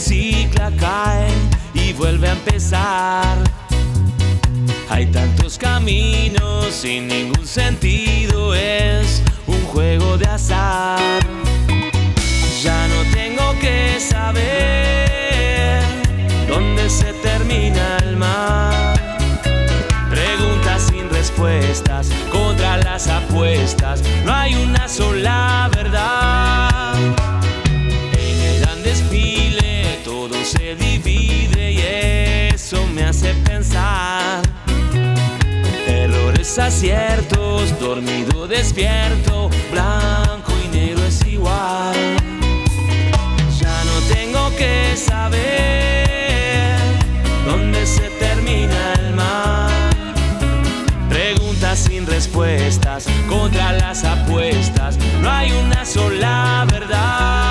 Recicla, cae y vuelve a empezar. Hay tantos caminos sin ningún sentido, es un juego de azar. Ya no tengo que saber dónde se termina el mar. Preguntas sin respuestas contra las apuestas. No hay una sola Errores, aciertos, dormido, despierto, blanco y negro es igual. Ya no tengo que saber dónde se termina el mar. Preguntas sin respuestas contra las apuestas. No hay una sola verdad.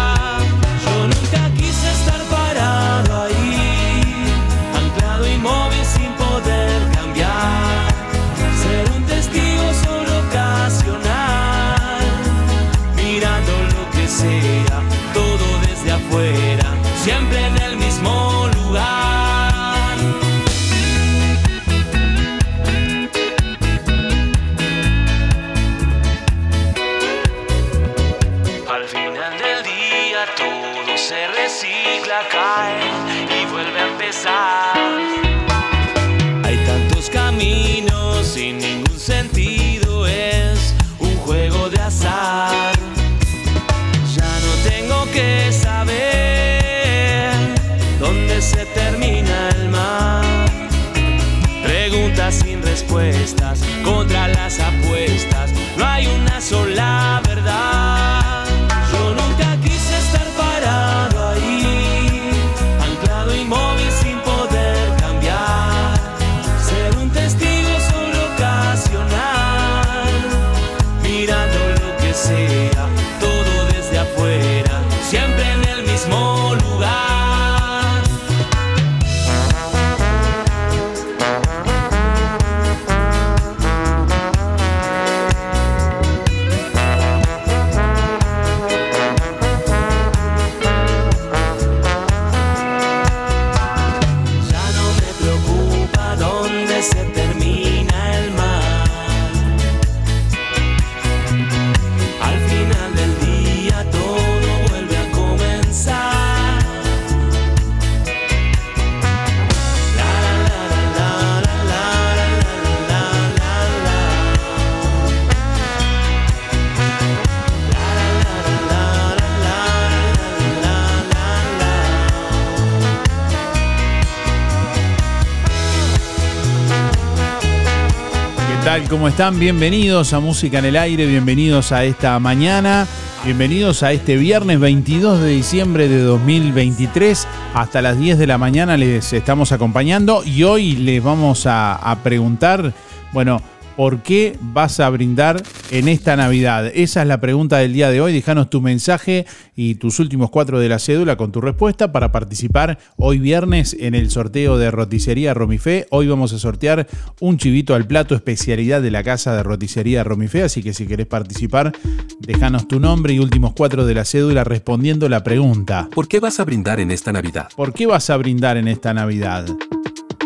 ¿Cómo están? Bienvenidos a Música en el Aire, bienvenidos a esta mañana, bienvenidos a este viernes 22 de diciembre de 2023. Hasta las 10 de la mañana les estamos acompañando y hoy les vamos a, a preguntar, bueno, ¿Por qué vas a brindar en esta Navidad? Esa es la pregunta del día de hoy. Déjanos tu mensaje y tus últimos cuatro de la cédula con tu respuesta para participar hoy viernes en el sorteo de roticería Romifé. Hoy vamos a sortear un chivito al plato especialidad de la casa de roticería Romifé. Así que si querés participar, déjanos tu nombre y últimos cuatro de la cédula respondiendo la pregunta. ¿Por qué vas a brindar en esta Navidad? ¿Por qué vas a brindar en esta Navidad?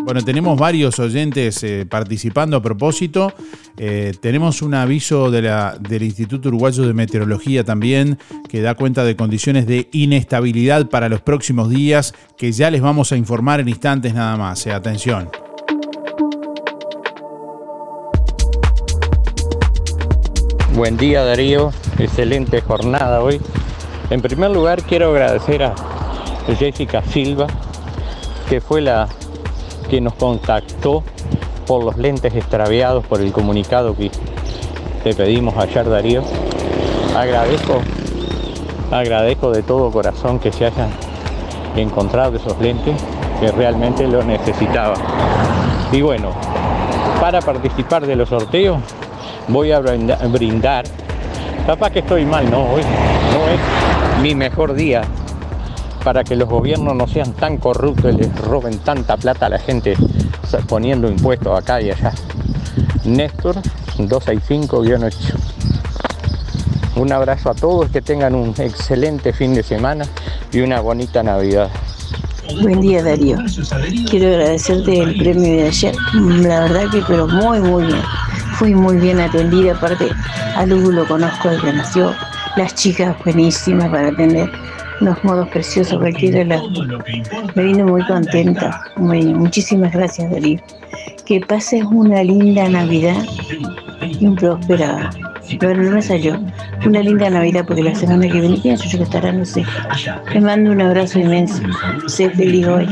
Bueno, tenemos varios oyentes eh, participando a propósito. Eh, tenemos un aviso del Instituto Uruguayo de Meteorología también que da cuenta de condiciones de inestabilidad para los próximos días que ya les vamos a informar en instantes nada más. Eh, atención. Buen día Darío, excelente jornada hoy. En primer lugar quiero agradecer a Jessica Silva, que fue la que nos contactó por los lentes extraviados por el comunicado que te pedimos ayer Darío. Agradezco, agradezco de todo corazón que se hayan encontrado esos lentes que realmente lo necesitaba. Y bueno, para participar de los sorteos voy a brindar. Capaz que estoy mal, no, hoy no es mi mejor día para que los gobiernos no sean tan corruptos y les roben tanta plata a la gente poniendo impuestos acá y allá. Néstor 265-8. Un abrazo a todos, que tengan un excelente fin de semana y una bonita Navidad. Buen día Darío. Quiero agradecerte el premio de ayer. La verdad que pero muy muy bien. Fui muy bien atendida, aparte a Lugo lo conozco desde nació. Las chicas buenísimas para atender unos modos preciosos cualquiera las me vino muy contenta muy, muchísimas gracias Darío. Que pases una linda navidad y un próspera pero no me salió una linda navidad porque la semana que viene pienso yo que estará no sé. Te mando un abrazo inmenso. Sé feliz hoy.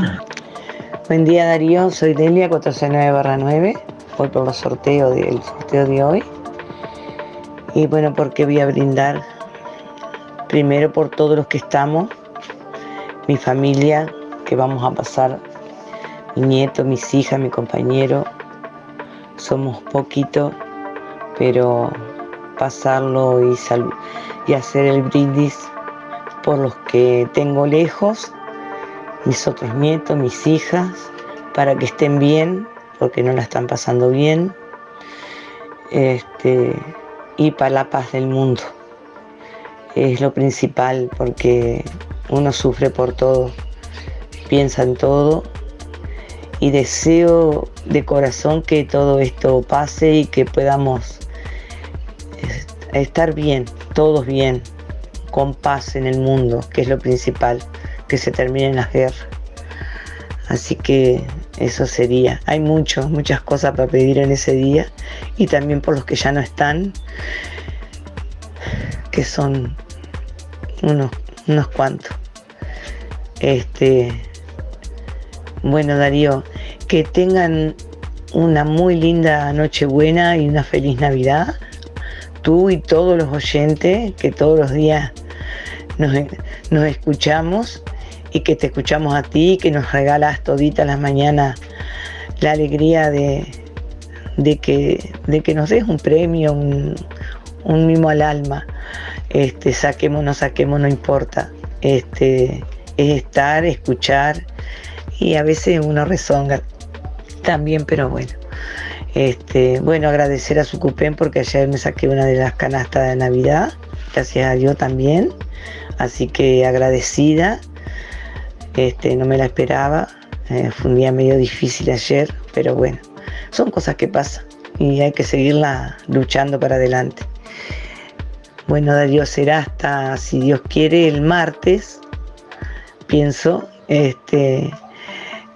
Buen día Darío. Soy Delia 409 9 voy por los sorteos del sorteo de hoy. Y bueno porque voy a brindar Primero por todos los que estamos, mi familia, que vamos a pasar, mi nieto, mis hijas, mi compañero. Somos poquitos, pero pasarlo y, y hacer el brindis por los que tengo lejos, mis otros nietos, mis hijas, para que estén bien, porque no la están pasando bien, este, y para la paz del mundo es lo principal porque uno sufre por todo, piensa en todo y deseo de corazón que todo esto pase y que podamos estar bien, todos bien, con paz en el mundo, que es lo principal, que se terminen las guerras. Así que eso sería. Hay muchos, muchas cosas para pedir en ese día y también por los que ya no están que son unos, unos cuantos. Este, bueno, Darío, que tengan una muy linda Nochebuena y una feliz Navidad. Tú y todos los oyentes que todos los días nos, nos escuchamos y que te escuchamos a ti, que nos regalas todita las mañanas la alegría de, de, que, de que nos des un premio, un, un mimo al alma. Este, saquemos, no saquemos, no importa. Este, es estar, escuchar y a veces uno rezonga también, pero bueno. Este, bueno, agradecer a su cupén porque ayer me saqué una de las canastas de Navidad, gracias a Dios también. Así que agradecida, este, no me la esperaba, eh, fue un día medio difícil ayer, pero bueno, son cosas que pasan y hay que seguirla luchando para adelante. Bueno, Darío, será hasta, si Dios quiere, el martes, pienso, este,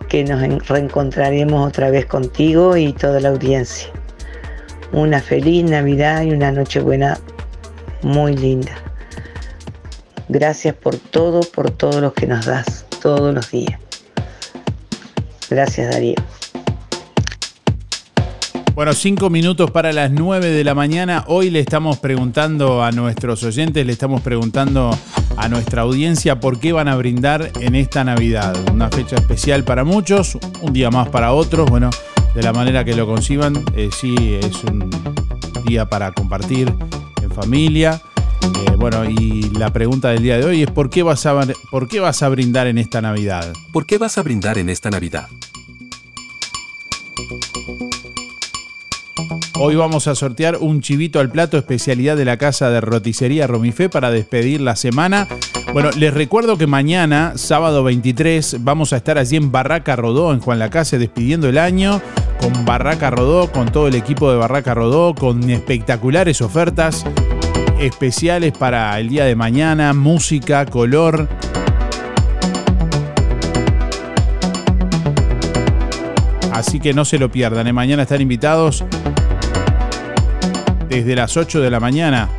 que nos reencontraremos otra vez contigo y toda la audiencia. Una feliz Navidad y una Nochebuena muy linda. Gracias por todo, por todo lo que nos das todos los días. Gracias, Darío. Bueno, cinco minutos para las nueve de la mañana. Hoy le estamos preguntando a nuestros oyentes, le estamos preguntando a nuestra audiencia por qué van a brindar en esta Navidad. Una fecha especial para muchos, un día más para otros. Bueno, de la manera que lo conciban. Eh, sí, es un día para compartir en familia. Eh, bueno, y la pregunta del día de hoy es ¿por qué, vas a, ¿por qué vas a brindar en esta Navidad? ¿Por qué vas a brindar en esta Navidad? Hoy vamos a sortear un chivito al plato especialidad de la casa de roticería Romifé para despedir la semana. Bueno, les recuerdo que mañana, sábado 23, vamos a estar allí en Barraca Rodó, en Juan Lacase, despidiendo el año con Barraca Rodó, con todo el equipo de Barraca Rodó, con espectaculares ofertas especiales para el día de mañana, música, color. Así que no se lo pierdan. ¿eh? Mañana están invitados desde las 8 de la mañana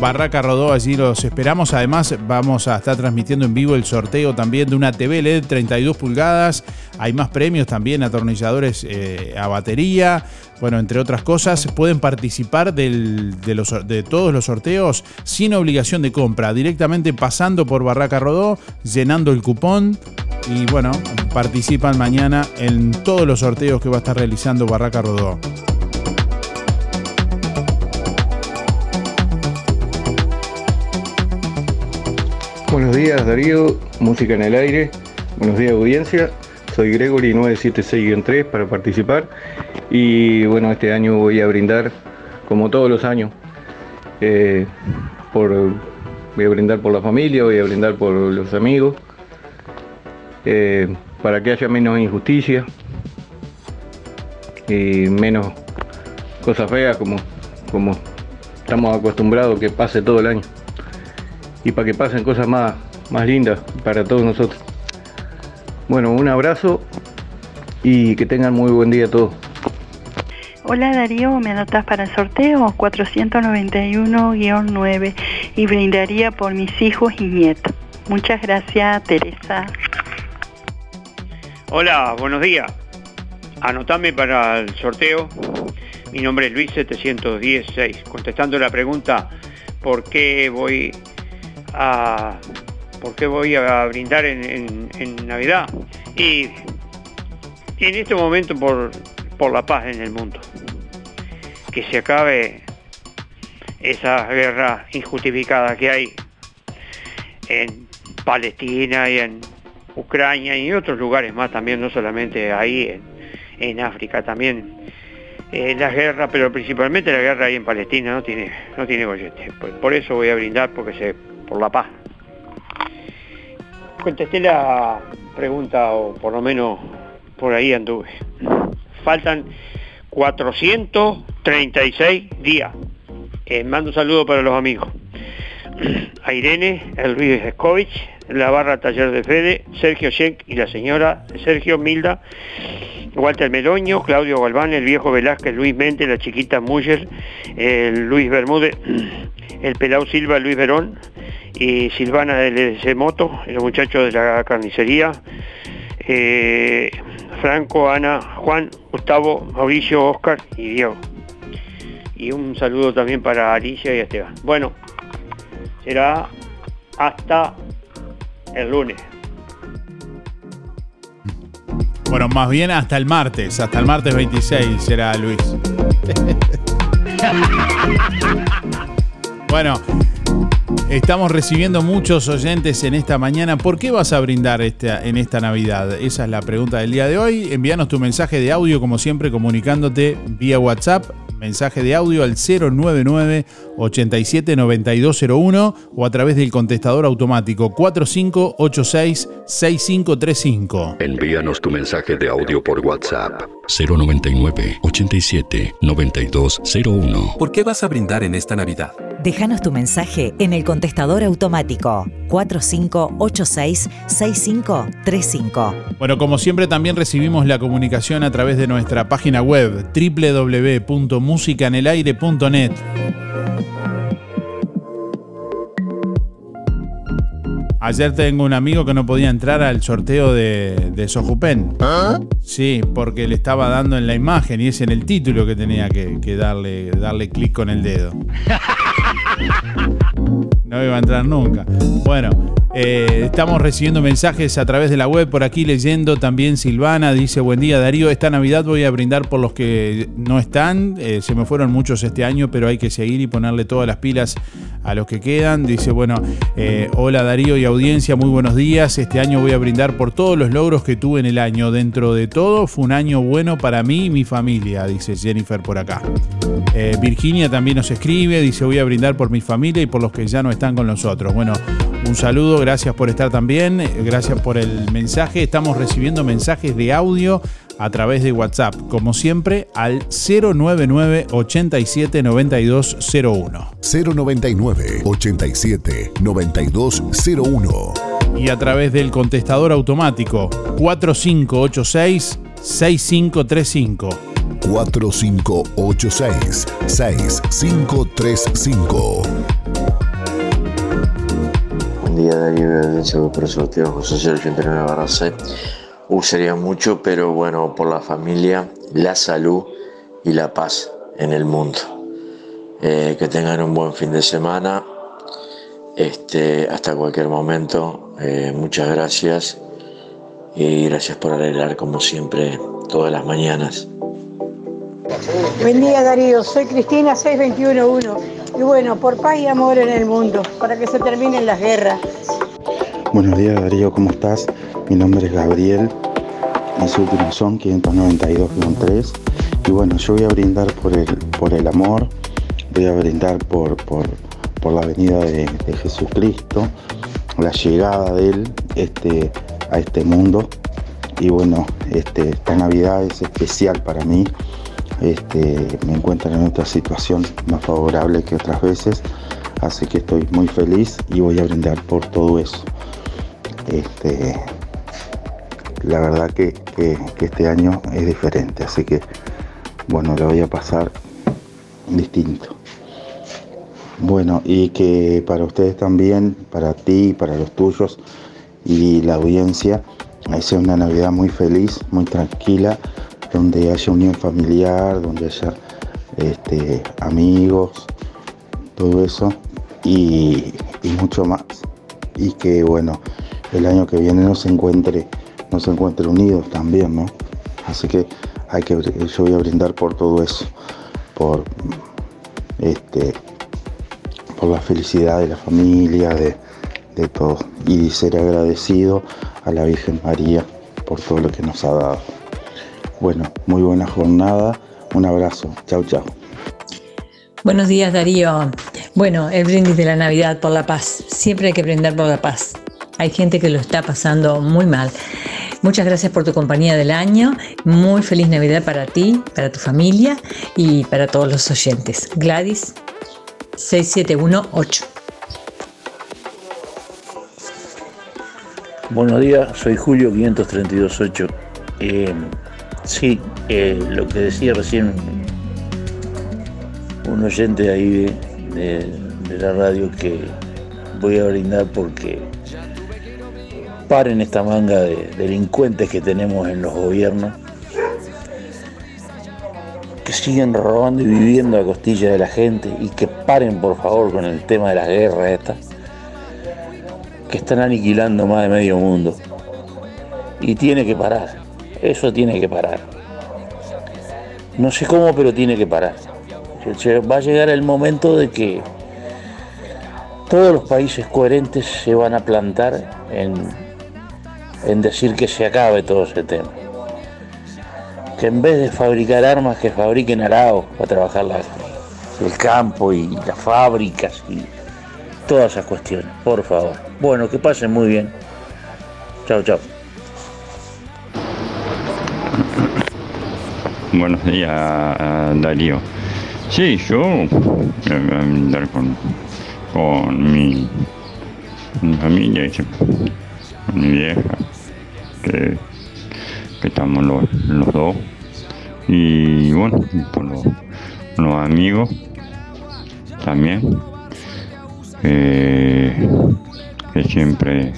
Barraca Rodó. Allí los esperamos. Además, vamos a estar transmitiendo en vivo el sorteo también de una TV LED 32 pulgadas. Hay más premios también, atornilladores eh, a batería. Bueno, entre otras cosas, pueden participar de todos los sorteos sin obligación de compra, directamente pasando por Barraca Rodó, llenando el cupón. Y bueno, participan mañana en todos los sorteos que va a estar realizando Barraca Rodó. Buenos días Darío, música en el aire. Buenos días audiencia. Soy Gregory 976-3 para participar. Y bueno, este año voy a brindar, como todos los años, eh, voy a brindar por la familia, voy a brindar por los amigos, eh, para que haya menos injusticia y menos cosas feas como, como estamos acostumbrados que pase todo el año y para que pasen cosas más, más lindas para todos nosotros. Bueno, un abrazo y que tengan muy buen día todos. Hola Darío, ¿me anotas para el sorteo? 491-9 y brindaría por mis hijos y nietos. Muchas gracias, Teresa. Hola, buenos días. Anotame para el sorteo. Mi nombre es Luis 716. Contestando la pregunta, ¿por qué voy a, por qué voy a brindar en, Navidad? Y en este momento por, por la paz en el mundo. Que se acabe esa guerra injustificada que hay en Palestina y en Ucrania y en otros lugares más también, no solamente ahí en, África, también eh, las guerras, pero principalmente la guerra ahí en Palestina no tiene, no tiene gollete. Por, por eso voy a brindar porque se, por la paz. Contesté la pregunta, o por lo menos por ahí anduve. Faltan 436 días. Eh, mando un saludo para los amigos. A Irene, el Luis Escovich, la barra Taller de Fede, Sergio Schenk y la señora Sergio Milda, Walter Meloño, Claudio Galván, el viejo Velázquez, Luis Mente, la chiquita Muller, el Luis Bermúdez, el Pelau Silva, Luis Verón y Silvana del Moto, los muchachos de la carnicería, eh, Franco, Ana, Juan, Gustavo, Mauricio, Oscar y Diego. Y un saludo también para Alicia y Esteban. Bueno, será hasta el lunes. Bueno, más bien hasta el martes, hasta el martes 26 será Luis. bueno, estamos recibiendo muchos oyentes en esta mañana. ¿Por qué vas a brindar esta, en esta Navidad? Esa es la pregunta del día de hoy. Envíanos tu mensaje de audio, como siempre, comunicándote vía WhatsApp. Mensaje de audio al 099 87 9201 o a través del contestador automático 4586 6535. Envíanos tu mensaje de audio por WhatsApp. 099 87 9201. ¿Por qué vas a brindar en esta Navidad? Déjanos tu mensaje en el contestador automático 4586-6535. Bueno, como siempre también recibimos la comunicación a través de nuestra página web www.musicanelaire.net. Ayer tengo un amigo que no podía entrar al sorteo de, de Sojupen. Sí, porque le estaba dando en la imagen y es en el título que tenía que, que darle, darle clic con el dedo. No iba a entrar nunca. Bueno, Eh, estamos recibiendo mensajes a través de la web por aquí leyendo también Silvana dice buen día Darío esta Navidad voy a brindar por los que no están eh, se me fueron muchos este año pero hay que seguir y ponerle todas las pilas a los que quedan dice bueno eh, hola Darío y audiencia muy buenos días este año voy a brindar por todos los logros que tuve en el año. Dentro de todo fue un año bueno para mí y mi familia dice Jennifer por acá. Virginia también nos escribe dice voy a brindar por mi familia y por los que ya no están con nosotros bueno un saludo, gracias por estar también, gracias por el mensaje. Estamos recibiendo mensajes de audio a través de WhatsApp, como siempre, al 099 87 9201. 099 87 9201. Y a través del contestador automático 4586 6535. 4586 6535 día Darío Audiencia por el sorteo José 089 barra C. Usaría mucho, pero bueno, por la familia, la salud y la paz en el mundo. Eh, que tengan un buen fin de semana. Este, hasta cualquier momento. Eh, muchas gracias. Y gracias por arreglar como siempre todas las mañanas. Buen día Darío, soy Cristina 6211 y bueno, por paz y amor en el mundo, para que se terminen las guerras. Buenos días Darío, ¿cómo estás? Mi nombre es Gabriel, mis últimos son 592-3 y bueno, yo voy a brindar por el, por el amor, voy a brindar por, por, la venida de, Jesucristo, la llegada de Él este, a este mundo y bueno, este, esta Navidad es especial para mí este, me encuentro en otra situación más favorable que otras veces, así que estoy muy feliz y voy a brindar por todo eso. Este, la verdad que, este año es diferente, así que bueno, lo voy a pasar distinto. Bueno, y que para ustedes también, para ti, para los tuyos y la audiencia, sea una Navidad muy feliz, muy tranquila donde haya unión familiar, donde haya este, amigos, todo eso y, mucho más. Y que bueno, el año que viene nos encuentre, nos encuentre unidos también, ¿no? Así que hay que yo voy a brindar por todo eso, por este, por la felicidad de la familia, de, de todo. Y ser agradecido a la Virgen María por todo lo que nos ha dado. Bueno, muy buena jornada. Un abrazo. Chau, chau. Buenos días, Darío. Bueno, el brindis de la Navidad por la paz. Siempre hay que brindar por la paz. Hay gente que lo está pasando muy mal. Muchas gracias por tu compañía del año. Muy feliz Navidad para ti, para tu familia y para todos los oyentes. Gladys 6718. Buenos días, soy Julio 5328. Eh, Sí, lo que decía recién un oyente ahí de, la radio que voy a brindar porque paren esta manga de delincuentes que tenemos en los gobiernos, que siguen robando y viviendo a costilla de la gente y que paren por favor con el tema de las guerras estas, que están aniquilando más de medio mundo. Y tiene que parar. Eso tiene que parar. No sé cómo, pero tiene que parar. Va a llegar el momento de que todos los países coherentes se van a plantar en, en decir que se acabe todo ese tema. Que en vez de fabricar armas, que fabriquen araos para trabajar el campo y las fábricas y todas esas cuestiones, por favor. Bueno, que pasen muy bien. Chao, chao. Buenos días, Darío. Sí, yo voy a andar con, con mi, familia, mi vieja, que, estamos los, dos. Y bueno, con los, amigos también, que siempre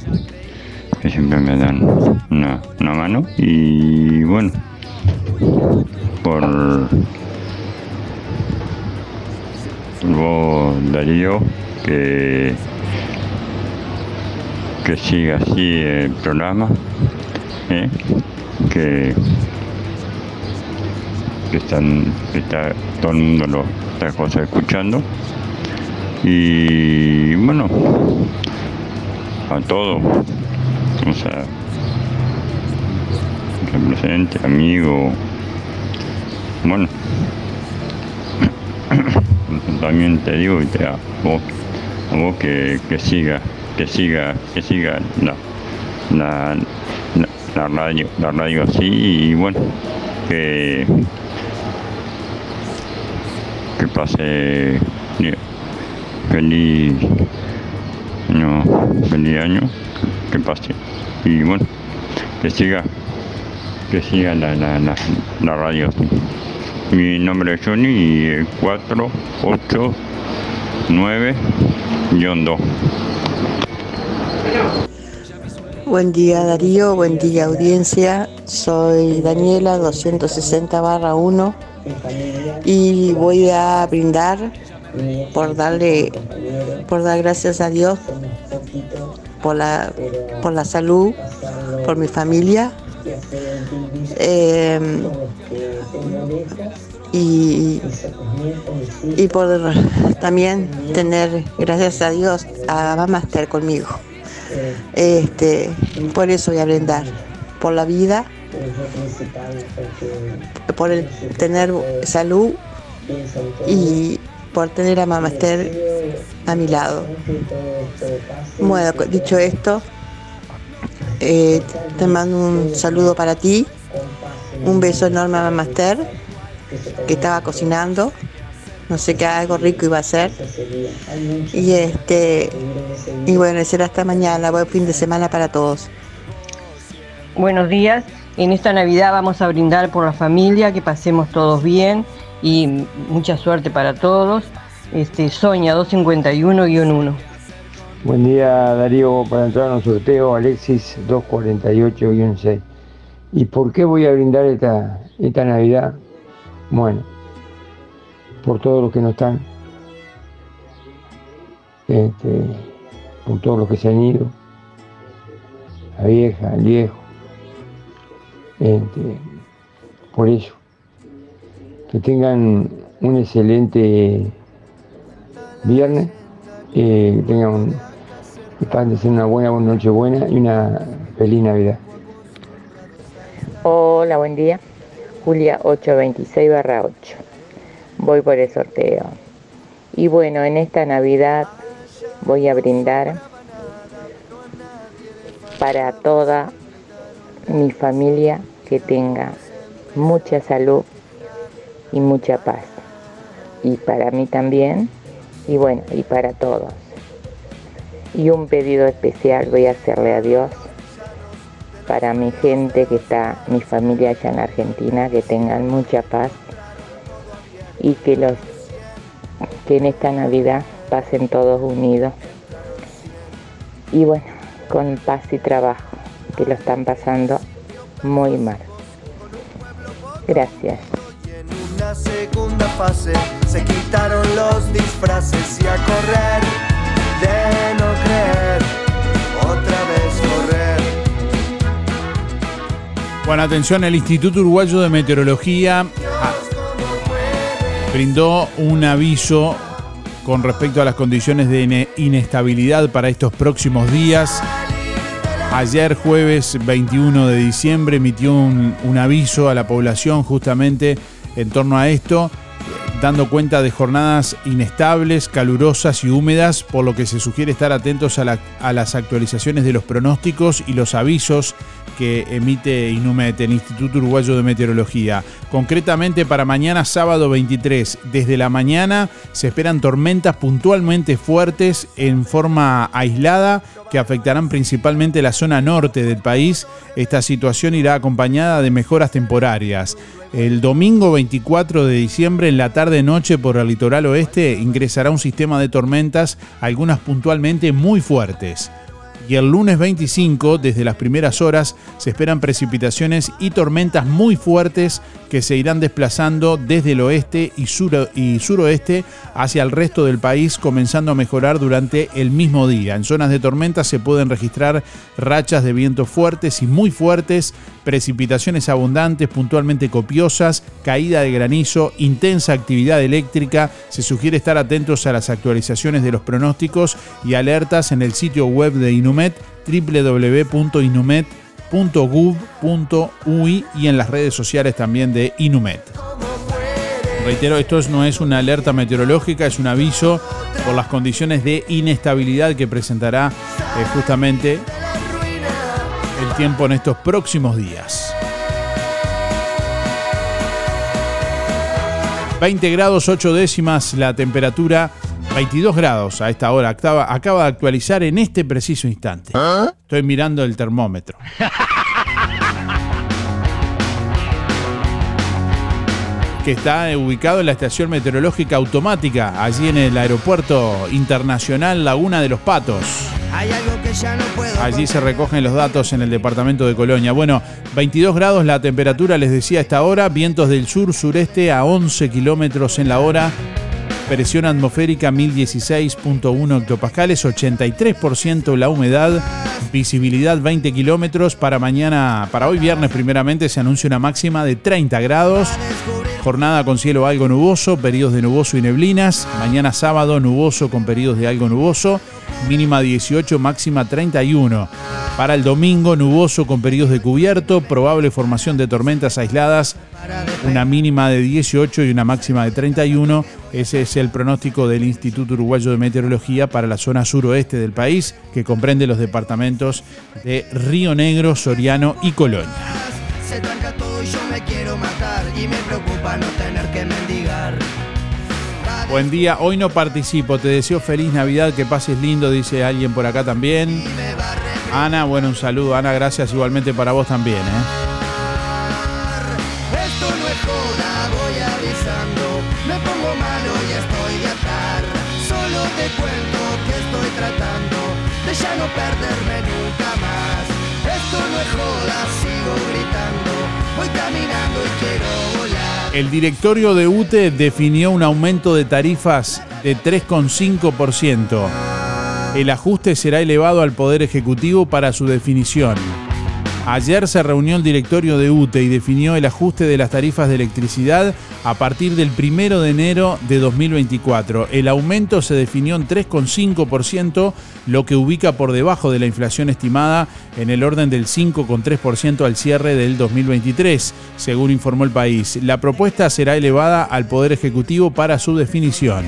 que siempre me dan una, una mano y bueno por vos Darío que que siga así el programa, ¿eh? que, que están, que está todo el mundo lo está escuchando. Y bueno, a todos, o sea, represente, amigo, bueno, también te digo y te a a vos que, que siga, que siga, que siga la, la, la, la radio, la radio así y bueno, que, que pase feliz año, feliz año, que pase y bueno, que siga, que siga la, la, la, la radio. Mi nombre es Johnny y 489-2. Buen día Darío, buen día audiencia. Soy Daniela 260 barra 1 y voy a brindar por darle, por dar gracias a Dios por la, por la salud, por mi familia. Eh, y, y por también tener, gracias a Dios, a Mamá Esther conmigo. Este, por eso voy a brindar, por la vida, por el tener salud y por tener a Mamá Esther a mi lado. Bueno, dicho esto, eh, te mando un saludo para ti, un beso enorme a Mamá Esther, que estaba cocinando, no sé qué algo rico iba a hacer. Y este y bueno, será hasta mañana, buen fin de semana para todos. Buenos días. En esta Navidad vamos a brindar por la familia, que pasemos todos bien y mucha suerte para todos. Este, Soña 251-1. Buen día Darío, para entrar en un sorteo, Alexis 248-6. ¿Y por qué voy a brindar esta, esta Navidad? Bueno, por todos los que no están, este, por todos los que se han ido, la vieja, el viejo, este, por eso, que tengan un excelente viernes, eh, que tengan un, una buena noche buena y una feliz Navidad. Hola, buen día. Julia 826 barra 8. Voy por el sorteo. Y bueno, en esta Navidad voy a brindar para toda mi familia que tenga mucha salud y mucha paz. Y para mí también, y bueno, y para todos. Y un pedido especial voy a hacerle a Dios para mi gente que está, mi familia allá en Argentina, que tengan mucha paz y que los que en esta Navidad pasen todos unidos y bueno, con paz y trabajo, que lo están pasando muy mal. Gracias. Una segunda fase se quitaron los disfraces y a correr de no creer, otra vez correr. Bueno, atención, el Instituto Uruguayo de Meteorología ah, brindó un aviso con respecto a las condiciones de ine- inestabilidad para estos próximos días. Ayer jueves 21 de diciembre emitió un aviso a la población justamente en torno a esto, dando cuenta de jornadas inestables, calurosas y húmedas, por lo que se sugiere estar atentos a, la- a las actualizaciones de los pronósticos y los avisos que emite INUMET, el Instituto Uruguayo de Meteorología. Concretamente para mañana sábado 23, desde la mañana se esperan tormentas puntualmente fuertes en forma aislada que afectarán principalmente la zona norte del país. Esta situación irá acompañada de mejoras temporarias. El domingo 24 de diciembre en la tarde-noche por el litoral oeste ingresará un sistema de tormentas, algunas puntualmente muy fuertes. Y el lunes 25, desde las primeras horas, se esperan precipitaciones y tormentas muy fuertes que se irán desplazando desde el oeste y, y suroeste hacia el resto del país, comenzando a mejorar durante el mismo día. En zonas de tormenta se pueden registrar rachas de viento fuertes y muy fuertes, precipitaciones abundantes, puntualmente copiosas, caída de granizo, intensa actividad eléctrica. Se sugiere estar atentos a las actualizaciones de los pronósticos y alertas en el sitio web de Inumet www.inumet.gov.ui y en las redes sociales también de Inumet. Reitero, esto no es una alerta meteorológica, es un aviso por las condiciones de inestabilidad que presentará eh, justamente el tiempo en estos próximos días. 20 grados 8 décimas la temperatura, 22 grados a esta hora. Acaba, acaba de actualizar en este preciso instante. Estoy mirando el termómetro. que está ubicado en la estación meteorológica automática, allí en el aeropuerto internacional Laguna de los Patos. Allí se recogen los datos en el departamento de Colonia. Bueno, 22 grados la temperatura, les decía a esta hora, vientos del sur-sureste a 11 kilómetros en la hora, presión atmosférica 1016.1 hectopascales, 83% la humedad, visibilidad 20 kilómetros. Para mañana, para hoy viernes primeramente, se anuncia una máxima de 30 grados. Jornada con cielo algo nuboso, periodos de nuboso y neblinas. Mañana sábado nuboso con periodos de algo nuboso. Mínima 18, máxima 31. Para el domingo nuboso con periodos de cubierto. Probable formación de tormentas aisladas. Una mínima de 18 y una máxima de 31. Ese es el pronóstico del Instituto Uruguayo de Meteorología para la zona suroeste del país, que comprende los departamentos de Río Negro, Soriano y Colonia. Se tranca todo y yo me quiero matar y me preocupa no tener que mendigar. Buen día, hoy no participo, te deseo feliz Navidad, que pases lindo, dice alguien por acá también. Ana, bueno, un saludo, Ana, gracias igualmente para vos también. ¿eh? El directorio de UTE definió un aumento de tarifas de 3,5%. El ajuste será elevado al Poder Ejecutivo para su definición. Ayer se reunió el directorio de UTE y definió el ajuste de las tarifas de electricidad a partir del 1 de enero de 2024. El aumento se definió en 3,5%, lo que ubica por debajo de la inflación estimada en el orden del 5,3% al cierre del 2023, según informó el país. La propuesta será elevada al Poder Ejecutivo para su definición.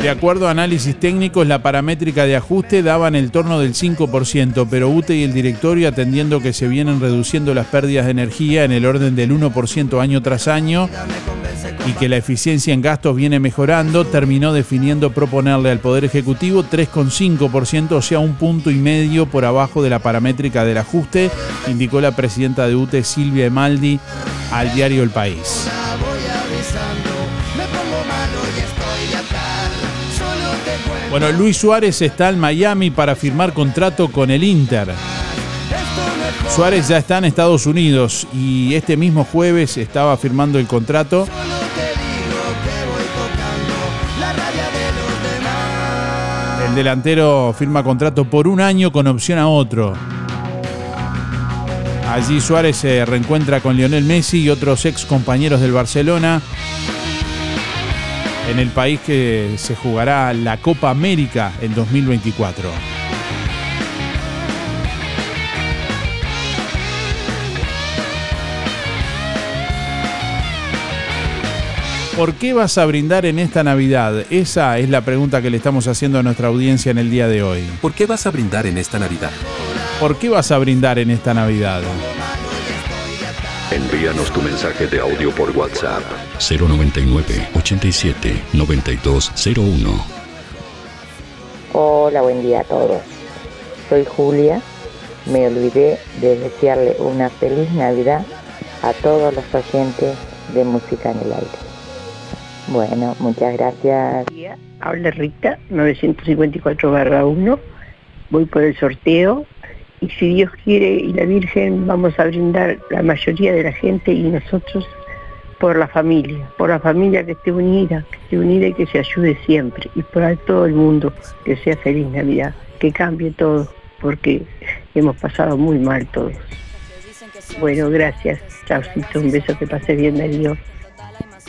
De acuerdo a análisis técnicos, la paramétrica de ajuste daba en el torno del 5%, pero UTE y el directorio, atendiendo que se vienen reduciendo las pérdidas de energía en el orden del 1% año tras año y que la eficiencia en gastos viene mejorando, terminó definiendo proponerle al Poder Ejecutivo 3,5%, o sea, un punto y medio por abajo de la paramétrica del ajuste, indicó la presidenta de UTE, Silvia Emaldi, al diario El País. Bueno, Luis Suárez está en Miami para firmar contrato con el Inter. Suárez ya está en Estados Unidos y este mismo jueves estaba firmando el contrato. El delantero firma contrato por un año con opción a otro. Allí Suárez se reencuentra con Lionel Messi y otros ex compañeros del Barcelona en el país que se jugará la Copa América en 2024. ¿Por qué vas a brindar en esta Navidad? Esa es la pregunta que le estamos haciendo a nuestra audiencia en el día de hoy. ¿Por qué vas a brindar en esta Navidad? ¿Por qué vas a brindar en esta Navidad? Envíanos tu mensaje de audio por WhatsApp 099 87 9201. Hola, buen día a todos. Soy Julia. Me olvidé de desearle una feliz Navidad a todos los oyentes de Música en el Aire. Bueno, muchas gracias. día, habla Rita, 954 barra 1. Voy por el sorteo y si Dios quiere y la Virgen vamos a brindar la mayoría de la gente y nosotros por la familia, por la familia que esté unida, que esté unida y que se ayude siempre y por todo el mundo que sea feliz Navidad, que cambie todo, porque hemos pasado muy mal todos. Bueno, gracias. Chaucito, un beso, que pase bien, Darío.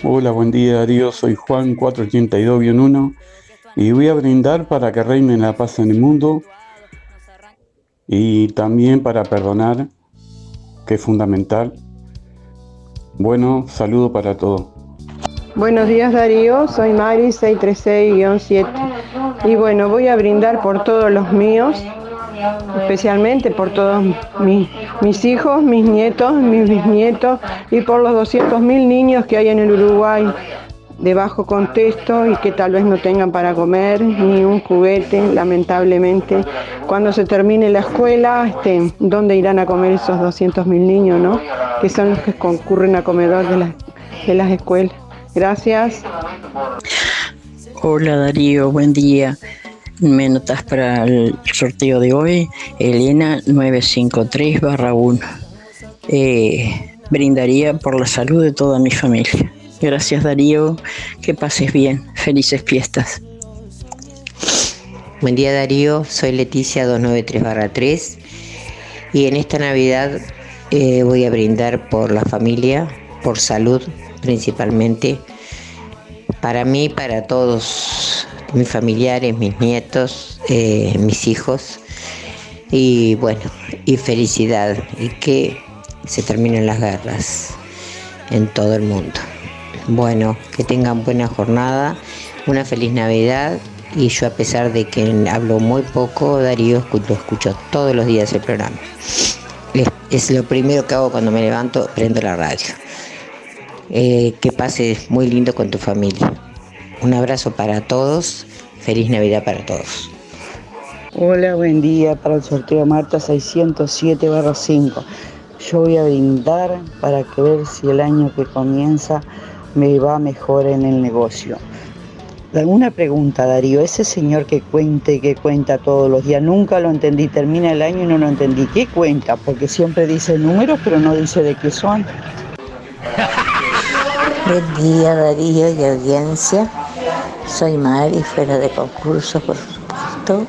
Hola, buen día Darío, soy Juan 482-1 y voy a brindar para que reine la paz en el mundo y también para perdonar, que es fundamental. Bueno, saludo para todos. Buenos días Darío, soy Mari 636-7 y bueno, voy a brindar por todos los míos, especialmente por todos mis, mis hijos, mis nietos, mis bisnietos y por los 200.000 niños que hay en el Uruguay de bajo contexto y que tal vez no tengan para comer ni un juguete, lamentablemente. Cuando se termine la escuela, este, ¿dónde irán a comer esos 200.000 niños, no? Que son los que concurren a comedor de, las de las escuelas. Gracias. Hola Darío, buen día. Me notas para el sorteo de hoy, Elena 953 1. Eh, brindaría por la salud de toda mi familia. Gracias Darío, que pases bien, felices fiestas. Buen día Darío, soy Leticia 293-3 y en esta Navidad eh, voy a brindar por la familia, por salud principalmente, para mí para todos mis familiares, mis nietos, eh, mis hijos. Y bueno, y felicidad. Y que se terminen las guerras en todo el mundo. Bueno, que tengan buena jornada, una feliz Navidad y yo a pesar de que hablo muy poco, Darío lo escucho todos los días el programa. Es, lo primero que hago cuando me levanto, prendo la radio. Eh, que pases muy lindo con tu familia. Un abrazo para todos, feliz Navidad para todos. Hola, buen día para el sorteo Marta 607 5. Yo voy a brindar para que ver si el año que comienza me va mejor en el negocio. Alguna pregunta, Darío, ese señor que cuenta y que cuenta todos los días, nunca lo entendí, termina el año y no lo entendí. ¿Qué cuenta? Porque siempre dice números, pero no dice de qué son. Buen día, Darío y audiencia. Soy Mari, fuera de concurso, por supuesto.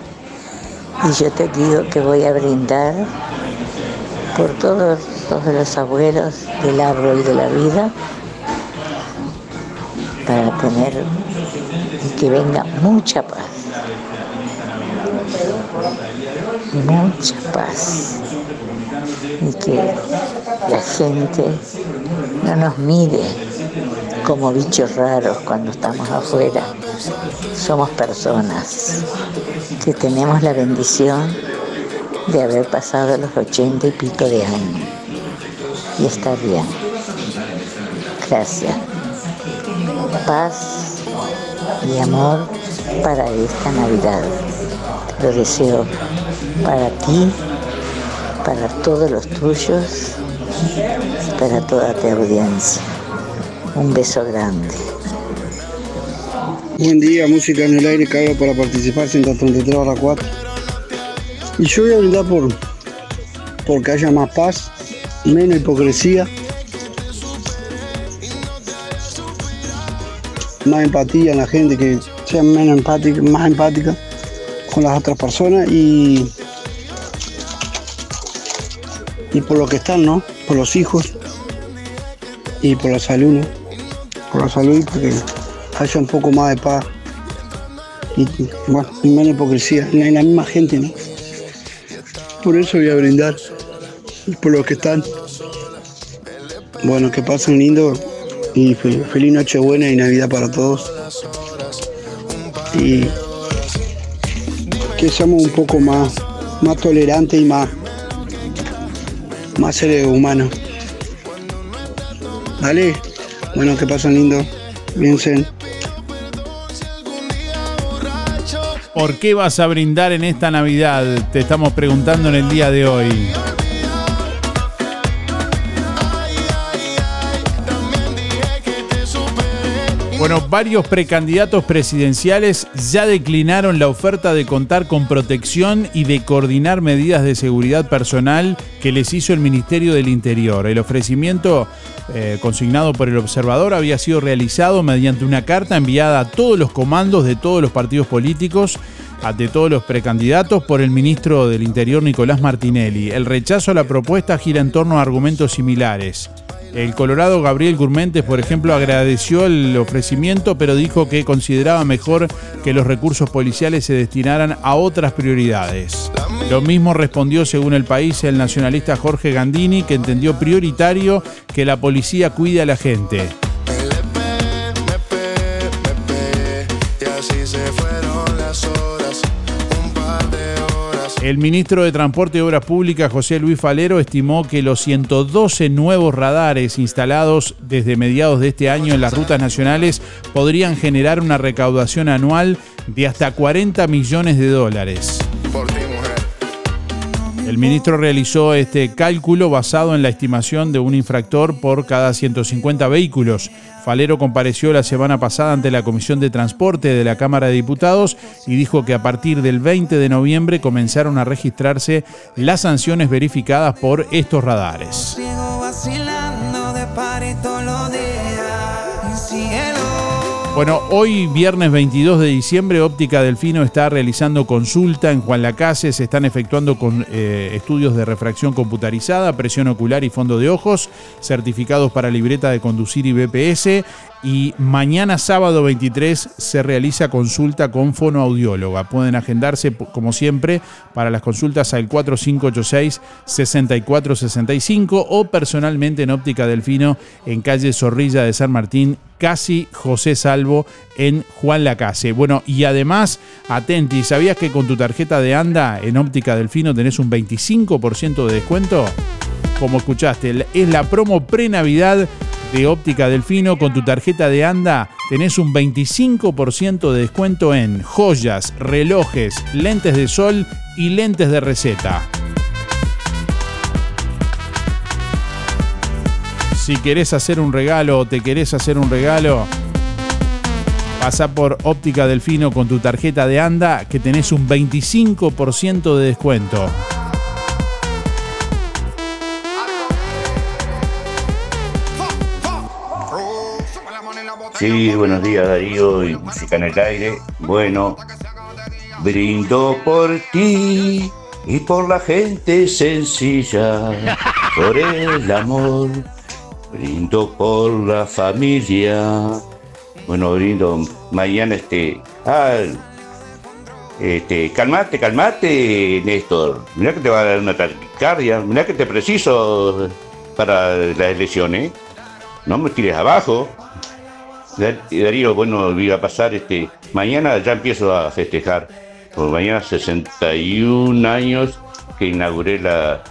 Y yo te digo que voy a brindar por todos, todos los abuelos del árbol de la vida para tener que venga mucha paz. Mucha paz. Y que la gente no nos mire como bichos raros cuando estamos afuera. Somos personas que tenemos la bendición de haber pasado los ochenta y pico de años. Y está bien. Gracias paz y amor para esta Navidad. Lo deseo para ti, para todos los tuyos, para toda tu audiencia. Un beso grande. Buen día, música en el aire, caigo para participar 133 a 4. Y yo voy a brindar por, por que haya más paz, menos hipocresía más empatía en la gente, que sea menos empática, más empática con las otras personas y, y por lo que están, ¿no? Por los hijos y por la salud, ¿no? Por la salud y porque haya un poco más de paz y, y menos hipocresía en la misma gente, ¿no? Por eso voy a brindar por los que están. Bueno, que pasen lindo y feliz Nochebuena y Navidad para todos. Y que seamos un poco más, más tolerantes y más, más seres humanos. ¿Vale? Bueno, que pasen lindo. Piensen. ¿Por qué vas a brindar en esta Navidad? Te estamos preguntando en el día de hoy. Bueno, varios precandidatos presidenciales ya declinaron la oferta de contar con protección y de coordinar medidas de seguridad personal que les hizo el Ministerio del Interior. El ofrecimiento eh, consignado por el observador había sido realizado mediante una carta enviada a todos los comandos de todos los partidos políticos a- de todos los precandidatos por el ministro del Interior Nicolás Martinelli. El rechazo a la propuesta gira en torno a argumentos similares. El colorado Gabriel Gurmentes, por ejemplo, agradeció el ofrecimiento, pero dijo que consideraba mejor que los recursos policiales se destinaran a otras prioridades. Lo mismo respondió, según el país, el nacionalista Jorge Gandini, que entendió prioritario que la policía cuide a la gente. El ministro de Transporte y Obras Públicas, José Luis Falero, estimó que los 112 nuevos radares instalados desde mediados de este año en las rutas nacionales podrían generar una recaudación anual de hasta 40 millones de dólares. El ministro realizó este cálculo basado en la estimación de un infractor por cada 150 vehículos. Falero compareció la semana pasada ante la Comisión de Transporte de la Cámara de Diputados y dijo que a partir del 20 de noviembre comenzaron a registrarse las sanciones verificadas por estos radares. Bueno, hoy viernes 22 de diciembre, Óptica Delfino está realizando consulta en Juan Lacase. Se están efectuando con, eh, estudios de refracción computarizada, presión ocular y fondo de ojos, certificados para libreta de conducir y BPS. Y mañana sábado 23 se realiza consulta con fonoaudióloga. Pueden agendarse, como siempre, para las consultas al 4586-6465 o personalmente en Óptica Delfino en calle Zorrilla de San Martín, casi José Salvo en Juan Lacase. Bueno, y además, atenti, ¿sabías que con tu tarjeta de ANDA en Óptica Delfino tenés un 25% de descuento? Como escuchaste, es la promo pre-Navidad de Óptica Delfino. Con tu tarjeta de ANDA tenés un 25% de descuento en joyas, relojes, lentes de sol y lentes de receta. Si querés hacer un regalo o te querés hacer un regalo, pasa por Óptica Delfino con tu tarjeta de ANDA que tenés un 25% de descuento. Sí, buenos días Darío y música en el aire. Bueno, brindo por ti y por la gente sencilla, por el amor, brindo por la familia. Bueno, brindo mañana este. Ah, este, calmate, calmate, Néstor. Mirá que te va a dar una taquicardia. Mirá que te preciso para las elecciones. No me tires abajo. Dar- Darío, bueno, iba a pasar este. Mañana ya empiezo a festejar. Por mañana 61 años que inauguré la.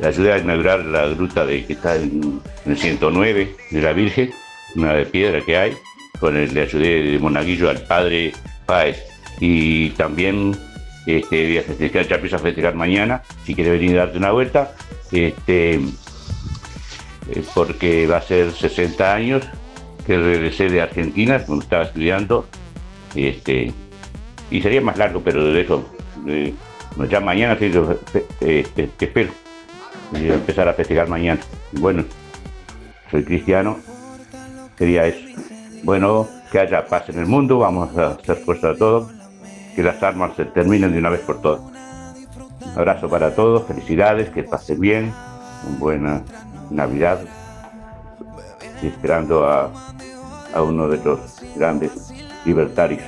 La ayudé a inaugurar la gruta de que está en, en el 109 de la Virgen, una de piedra que hay. Con el, le ayudé de monaguillo al padre Páez. Y también este, voy a festejar, ya empiezo a festejar mañana. Si quieres venir a darte una vuelta. Este, eh, porque va a ser 60 años que regresé de Argentina cuando estaba estudiando. Este, y sería más largo, pero de eso, ya mañana sí, eh, este, te espero. Y voy a empezar a festejar mañana. Bueno, soy cristiano, sería eso. Bueno, que haya paz en el mundo, vamos a hacer fuerza a todos, que las armas se terminen de una vez por todas. Un abrazo para todos, felicidades, que pasen bien, una buena Navidad, y esperando a, a uno de los grandes libertarios,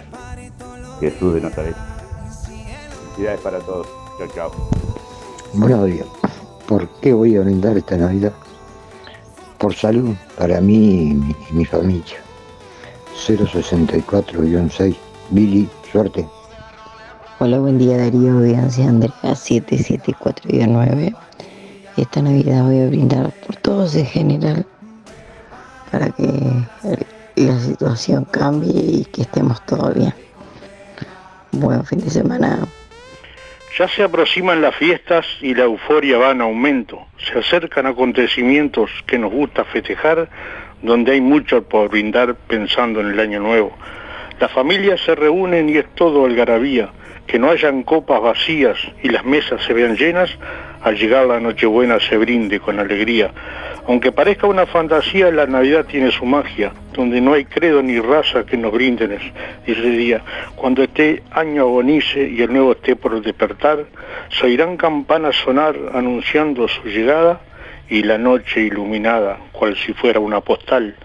Jesús de Nazaret. Felicidades para todos. Chao, chao. Buenos días. ¿Por qué voy a brindar esta Navidad? Por salud, para mí y mi, y mi familia. 064-6. Billy, suerte. Hola, buen día Darío, audiencia Andrea 774-9. Esta Navidad voy a brindar por todos en general para que la situación cambie y que estemos todos bien. Buen fin de semana. Ya se aproximan las fiestas y la euforia va en aumento. Se acercan acontecimientos que nos gusta festejar. donde hay mucho por brindar pensando en el año nuevo. Las familias se reúnen y es todo algarabía, que no hayan copas vacías y las mesas se vean llenas, al llegar la Nochebuena se brinde con alegría. Aunque parezca una fantasía, la Navidad tiene su magia, donde no hay credo ni raza que nos brinden ese día. Cuando este año agonice y el nuevo esté por despertar, se oirán campanas sonar anunciando su llegada y la noche iluminada, cual si fuera una postal.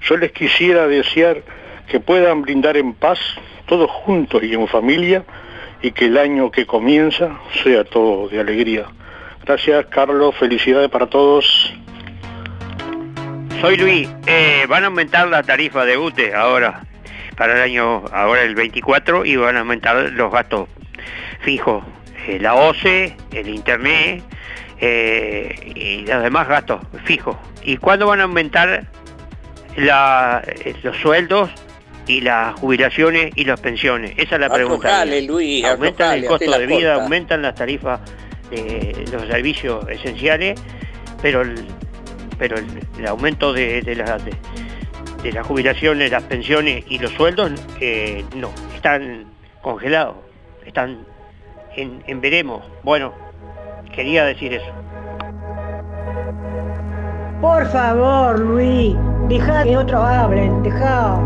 Yo les quisiera desear que puedan brindar en paz, todos juntos y en familia, y que el año que comienza sea todo de alegría. Gracias, Carlos. Felicidades para todos. Soy Luis. Eh, van a aumentar la tarifa de UTE ahora, para el año, ahora el 24, y van a aumentar los gastos fijos. Eh, la OCE, el Internet eh, y los demás gastos fijos. ¿Y cuándo van a aumentar eh, los sueldos y las jubilaciones y las pensiones? Esa es la pregunta. Aflojale, Luis, aumentan el costo de vida, corta. aumentan las tarifas de los servicios esenciales, pero el, pero el, el aumento de, de la- de- de las jubilaciones, las pensiones y los sueldos eh, no, están congelados, están en, en veremos. Bueno, quería decir eso. Por favor, Luis, deja que otros hablen, deja.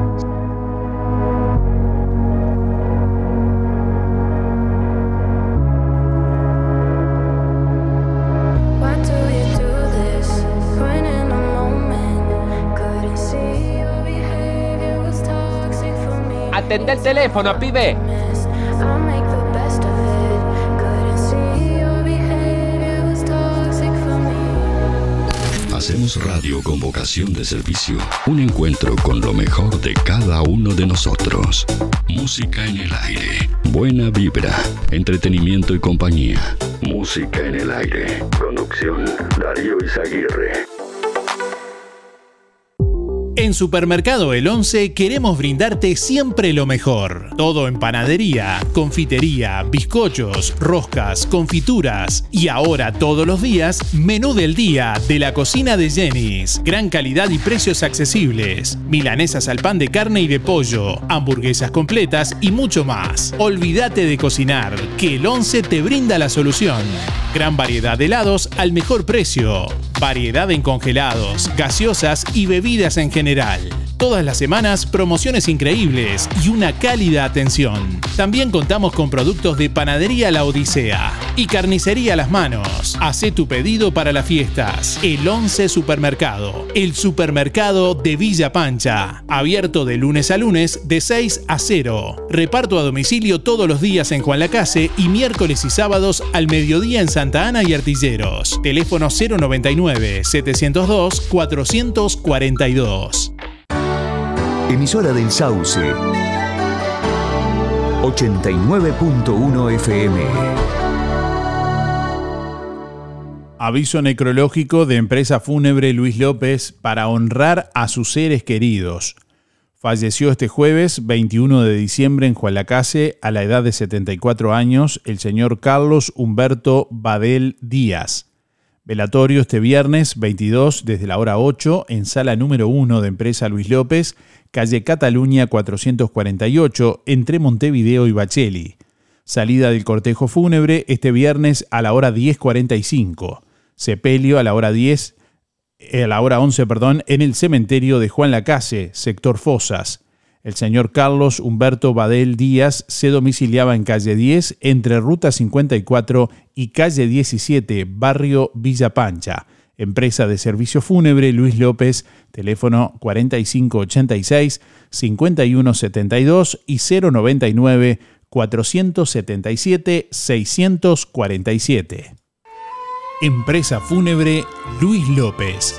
Atende el teléfono, pibe. Hacemos radio con vocación de servicio. Un encuentro con lo mejor de cada uno de nosotros. Música en el aire. Buena vibra. Entretenimiento y compañía. Música en el aire. Conducción Darío Izaguirre. En Supermercado El 11 queremos brindarte siempre lo mejor. Todo en panadería, confitería, bizcochos, roscas, confituras y ahora todos los días, menú del día de la cocina de Jenny's. Gran calidad y precios accesibles. Milanesas al pan de carne y de pollo, hamburguesas completas y mucho más. Olvídate de cocinar, que el 11 te brinda la solución. Gran variedad de helados al mejor precio. Variedad en congelados, gaseosas y bebidas en general. Todas las semanas promociones increíbles y una cálida atención. También contamos con productos de Panadería La Odisea y Carnicería Las Manos. Hacé tu pedido para las fiestas. El 11 Supermercado, el supermercado de Villa Pancha. Abierto de lunes a lunes de 6 a 0. Reparto a domicilio todos los días en Juan Lacase y miércoles y sábados al mediodía en Santa Ana y Artilleros. Teléfono 099 702 442. Emisora del Sauce. 89.1 FM. Aviso necrológico de empresa fúnebre Luis López para honrar a sus seres queridos. Falleció este jueves 21 de diciembre en Jualacase a la edad de 74 años el señor Carlos Humberto Badel Díaz. Velatorio este viernes 22 desde la hora 8 en sala número 1 de empresa Luis López, calle Cataluña 448 entre Montevideo y Bacheli. Salida del cortejo fúnebre este viernes a la hora 10.45. Sepelio a la hora 10, eh, a la hora 11, perdón, en el cementerio de Juan Lacase, sector Fosas. El señor Carlos Humberto Badel Díaz se domiciliaba en calle 10 entre Ruta 54 y calle 17, barrio Villa Pancha. Empresa de servicio fúnebre Luis López, teléfono 4586 5172 y 099 477 647. Empresa fúnebre Luis López.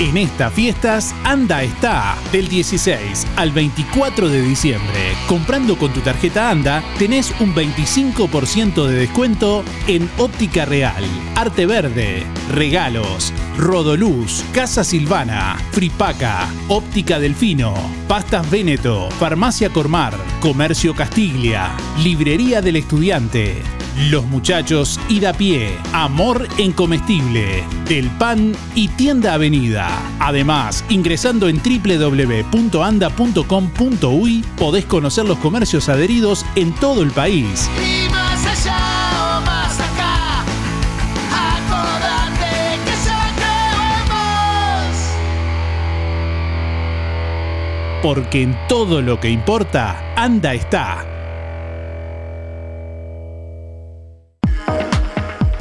En estas fiestas, Anda está del 16 al 24 de diciembre. Comprando con tu tarjeta Anda, tenés un 25% de descuento en óptica real, arte verde, regalos, Rodoluz, Casa Silvana, Fripaca, Óptica Delfino, Pastas Véneto, Farmacia Cormar, Comercio Castiglia, Librería del Estudiante. Los muchachos a pie, amor en comestible, del pan y tienda avenida. Además, ingresando en www.anda.com.uy podés conocer los comercios adheridos en todo el país. Y más allá o más acá, acordate que. Porque en todo lo que importa, Anda está.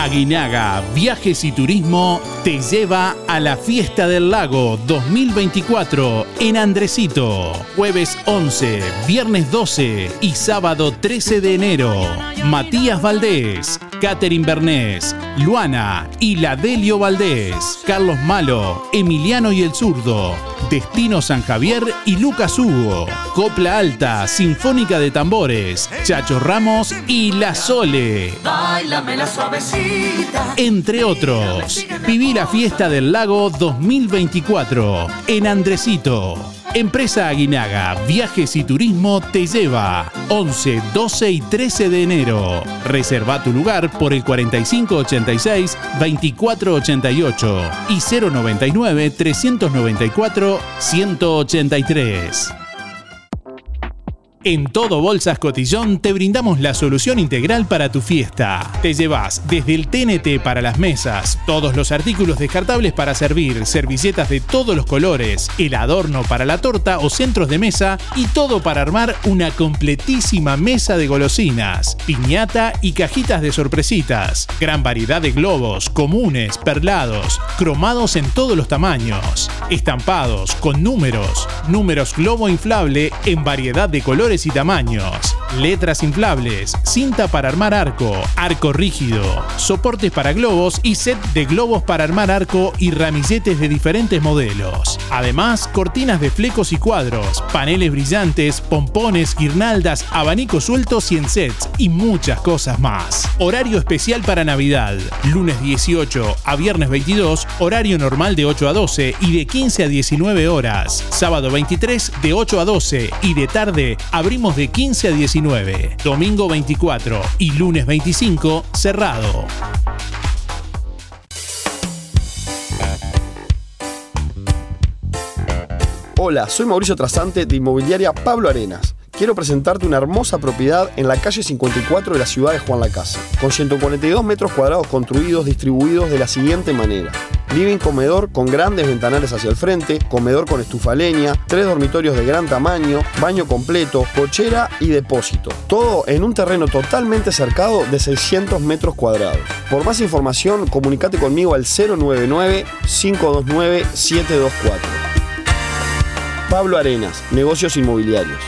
Aguinaga Viajes y Turismo te lleva a la Fiesta del Lago 2024 en Andresito. Jueves 11, viernes 12 y sábado 13 de enero. Matías Valdés, Catherine Bernés, Luana y Ladelio Valdés, Carlos Malo, Emiliano y el Zurdo, Destino San Javier y Lucas Hugo, Copla Alta, Sinfónica de Tambores, Chacho Ramos y La Sole Báilame la suavecita. entre otros. Viví la fiesta del lago 2024 en Andresito. Empresa Aguinaga, Viajes y Turismo te lleva 11, 12 y 13 de enero. Reserva tu lugar por el 4586 2488 y 099 394 183. En Todo Bolsas Cotillón te brindamos la solución integral para tu fiesta. Te llevas desde el TNT para las mesas, todos los artículos descartables para servir, servilletas de todos los colores, el adorno para la torta o centros de mesa y todo para armar una completísima mesa de golosinas, piñata y cajitas de sorpresitas. Gran variedad de globos, comunes, perlados, cromados en todos los tamaños, estampados con números, números globo inflable en variedad de colores y tamaños, letras inflables, cinta para armar arco, arco rígido, soportes para globos y set de globos para armar arco y ramilletes de diferentes modelos. Además, cortinas de flecos y cuadros, paneles brillantes, pompones, guirnaldas, abanicos sueltos y en sets y muchas cosas más. Horario especial para Navidad, lunes 18 a viernes 22, horario normal de 8 a 12 y de 15 a 19 horas. Sábado 23 de 8 a 12 y de tarde abrimos de 15 a 19. Domingo 24 y lunes 25 cerrado. Hola, soy Mauricio Trasante de Inmobiliaria Pablo Arenas. Quiero presentarte una hermosa propiedad en la calle 54 de la ciudad de Juan Lacase, con 142 metros cuadrados construidos distribuidos de la siguiente manera. Living comedor con grandes ventanales hacia el frente, comedor con estufa leña, tres dormitorios de gran tamaño, baño completo, cochera y depósito. Todo en un terreno totalmente cercado de 600 metros cuadrados. Por más información, comunicate conmigo al 099-529-724. Pablo Arenas, Negocios Inmobiliarios.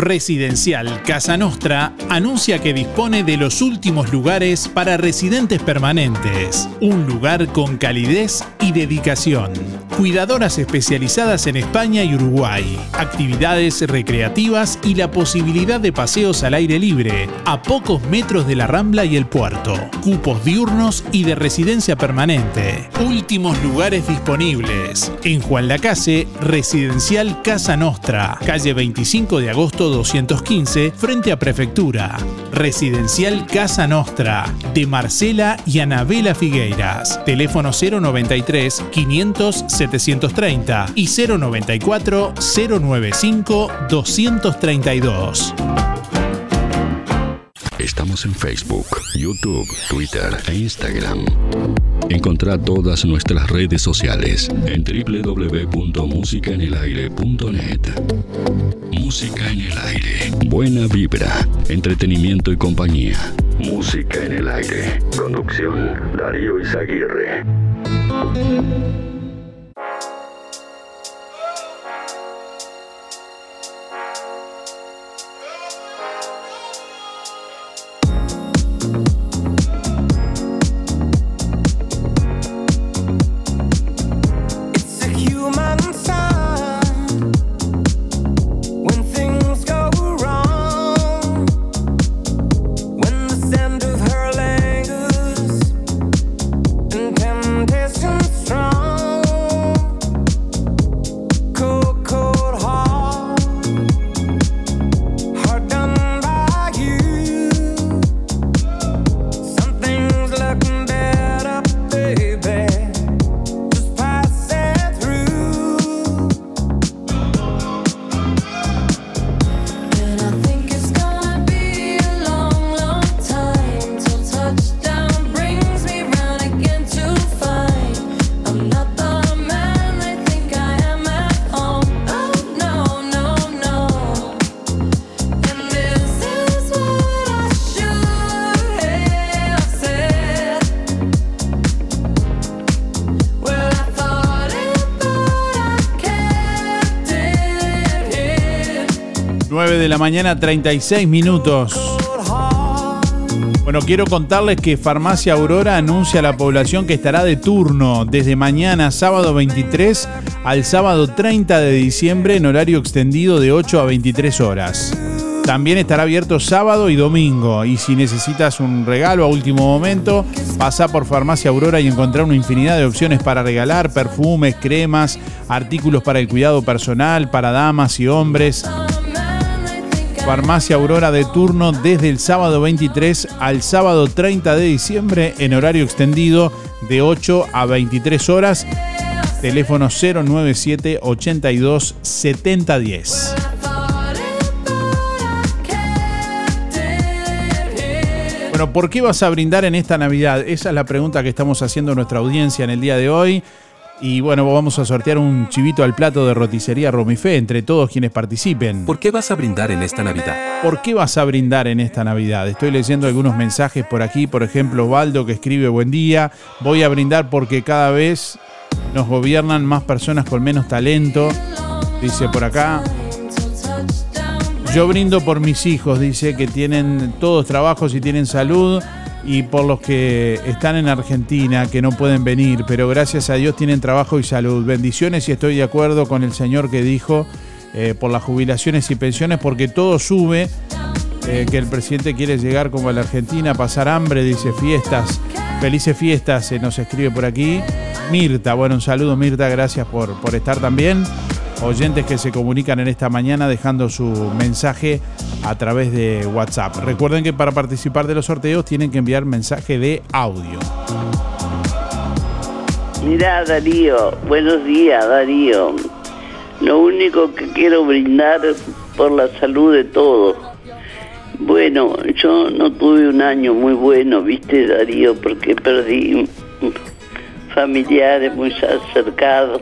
Residencial Casa Nostra anuncia que dispone de los últimos lugares para residentes permanentes. Un lugar con calidez y dedicación. Cuidadoras especializadas en España y Uruguay. Actividades recreativas y la posibilidad de paseos al aire libre, a pocos metros de la Rambla y el puerto. Cupos diurnos y de residencia permanente. Últimos lugares disponibles. En Juan Lacase, Residencial Casa Nostra, calle 25 de agosto 215, frente a Prefectura. Residencial Casa Nostra, de Marcela y Anabela Figueiras. Teléfono 093 500 730 y 094 095 232. Estamos en Facebook, YouTube, Twitter e Instagram. Encontrá todas nuestras redes sociales en www.musicaenelaire.net. Música en el aire. Buena vibra, entretenimiento y compañía. Música en el aire. Conducción Darío Izaguirre. La mañana, 36 minutos. Bueno, quiero contarles que Farmacia Aurora anuncia a la población que estará de turno desde mañana, sábado 23, al sábado 30 de diciembre en horario extendido de 8 a 23 horas. También estará abierto sábado y domingo. Y si necesitas un regalo a último momento, pasa por Farmacia Aurora y encontrar una infinidad de opciones para regalar, perfumes, cremas, artículos para el cuidado personal, para damas y hombres. Farmacia Aurora de turno desde el sábado 23 al sábado 30 de diciembre en horario extendido de 8 a 23 horas. Teléfono 097 82 7010. Bueno, ¿por qué vas a brindar en esta Navidad? Esa es la pregunta que estamos haciendo a nuestra audiencia en el día de hoy. Y bueno, vamos a sortear un chivito al plato de roticería Romifé entre todos quienes participen. ¿Por qué vas a brindar en esta Navidad? ¿Por qué vas a brindar en esta Navidad? Estoy leyendo algunos mensajes por aquí, por ejemplo, Baldo que escribe buen día, voy a brindar porque cada vez nos gobiernan más personas con menos talento, dice por acá. Yo brindo por mis hijos, dice que tienen todos trabajos y tienen salud y por los que están en Argentina, que no pueden venir, pero gracias a Dios tienen trabajo y salud. Bendiciones y estoy de acuerdo con el señor que dijo eh, por las jubilaciones y pensiones, porque todo sube, eh, que el presidente quiere llegar como a la Argentina, pasar hambre, dice fiestas, felices fiestas, se nos escribe por aquí. Mirta, bueno, un saludo Mirta, gracias por, por estar también. Oyentes que se comunican en esta mañana dejando su mensaje a través de WhatsApp. Recuerden que para participar de los sorteos tienen que enviar mensaje de audio. Mira, Darío, buenos días, Darío. Lo único que quiero brindar por la salud de todos. Bueno, yo no tuve un año muy bueno, viste, Darío, porque perdí familiares muy acercados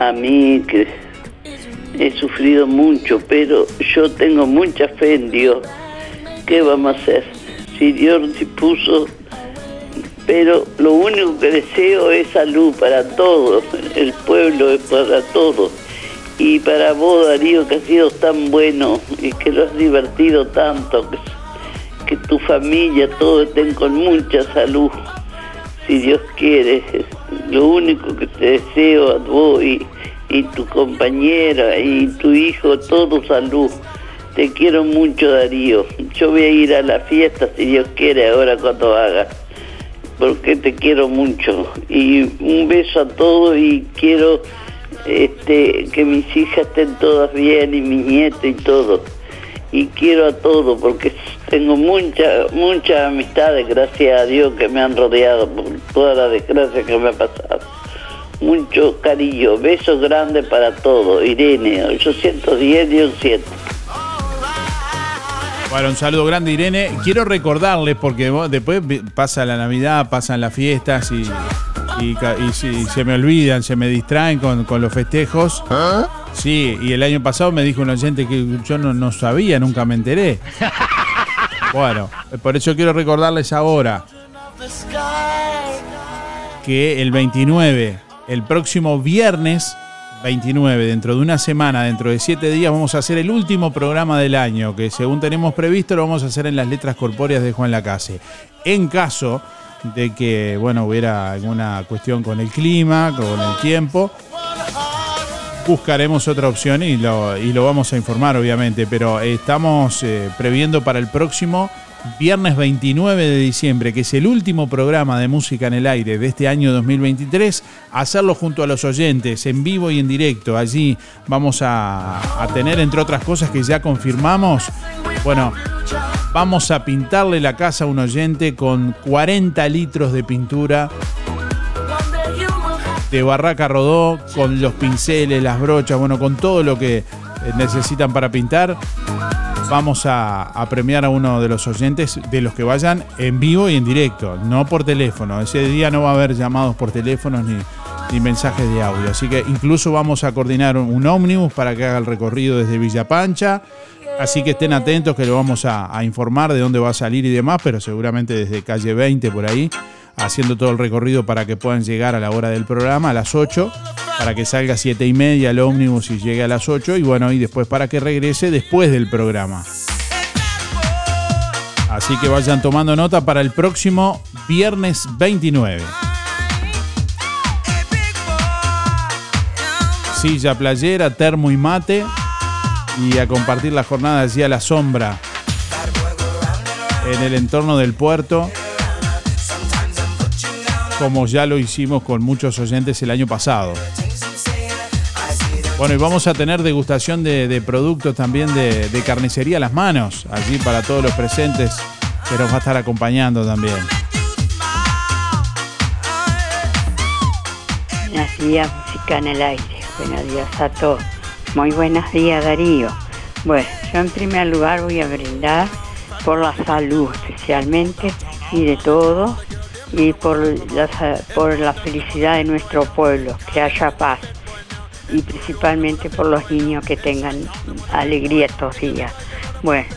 a mí, que he sufrido mucho, pero yo tengo mucha fe en Dios. ¿Qué vamos a hacer? Si Dios dispuso pero lo único que deseo es salud para todos, el pueblo es para todos. Y para vos, Darío, que has sido tan bueno y que lo has divertido tanto, que, tu familia, todos estén con mucha salud, si Dios quiere. Lo único que te deseo a vos y, y tu compañera y tu hijo, todo salud. Te quiero mucho, Darío. Yo voy a ir a la fiesta, si Dios quiere, ahora cuando haga. Porque te quiero mucho. Y un beso a todos y quiero este, que mis hijas estén todas bien y mi nieto y todo. Y quiero a todos porque tengo muchas muchas amistades, gracias a Dios, que me han rodeado por toda la desgracia que me ha pasado. Mucho cariño, besos grandes para todos. Irene, 810 Bueno, un saludo grande, Irene. Quiero recordarles, porque vos- después pasa la Navidad, pasan las fiestas y, y y si se me olvidan, se me distraen con, con los festejos. Sí, y el año pasado me dijo un oyente que yo no, no sabía, nunca me enteré. Bueno, por eso quiero recordarles ahora que el 29, el próximo viernes 29, dentro de una semana, dentro de siete días, vamos a hacer el último programa del año, que según tenemos previsto lo vamos a hacer en las letras corpóreas de Juan Lacase. En caso de que, bueno, hubiera alguna cuestión con el clima, con el tiempo, buscaremos otra opción y lo, y lo vamos a informar, obviamente, pero estamos eh, previendo para el próximo viernes 29 de diciembre, que es el último programa de música en el aire de este año 2023, hacerlo junto a los oyentes, en vivo y en directo. Allí vamos a, a tener, entre otras cosas que ya confirmamos, bueno, vamos a pintarle la casa a un oyente con 40 litros de pintura de Barraca Rodó, con los pinceles, las brochas, bueno, con todo lo que eh, necesitan para pintar. Vamos a, premiar a uno de los oyentes, de los que vayan en vivo y en directo, no por teléfono. Ese día no va a haber llamados por teléfono ni, mensajes de audio. Así que incluso vamos a coordinar un, ómnibus para que haga el recorrido desde Villa Pancha. Así que estén atentos que lo vamos a, a informar de dónde va a salir y demás, pero seguramente desde calle 20 por ahí, haciendo todo el recorrido para que puedan llegar a la hora del programa, a las 8, para que salga a 7 y media el ómnibus y llegue a las 8, y bueno, y después para que regrese después del programa. Así que vayan tomando nota para el próximo viernes 29. Silla playera, termo y mate. Y a compartir la jornada allí a la sombra. En el entorno del puerto. Como ya lo hicimos con muchos oyentes el año pasado. Bueno, y vamos a tener degustación de, productos también de, de carnicería a las manos, allí para todos los presentes, que nos va a estar acompañando también. Buenos días, música en el aire. Buenos días a todos. Muy buenos días, Darío. Bueno, yo en primer lugar voy a brindar por la salud especialmente y de todo y por la, sa- por la felicidad de nuestro pueblo, que haya paz y principalmente por los niños que tengan alegría estos días. Bueno,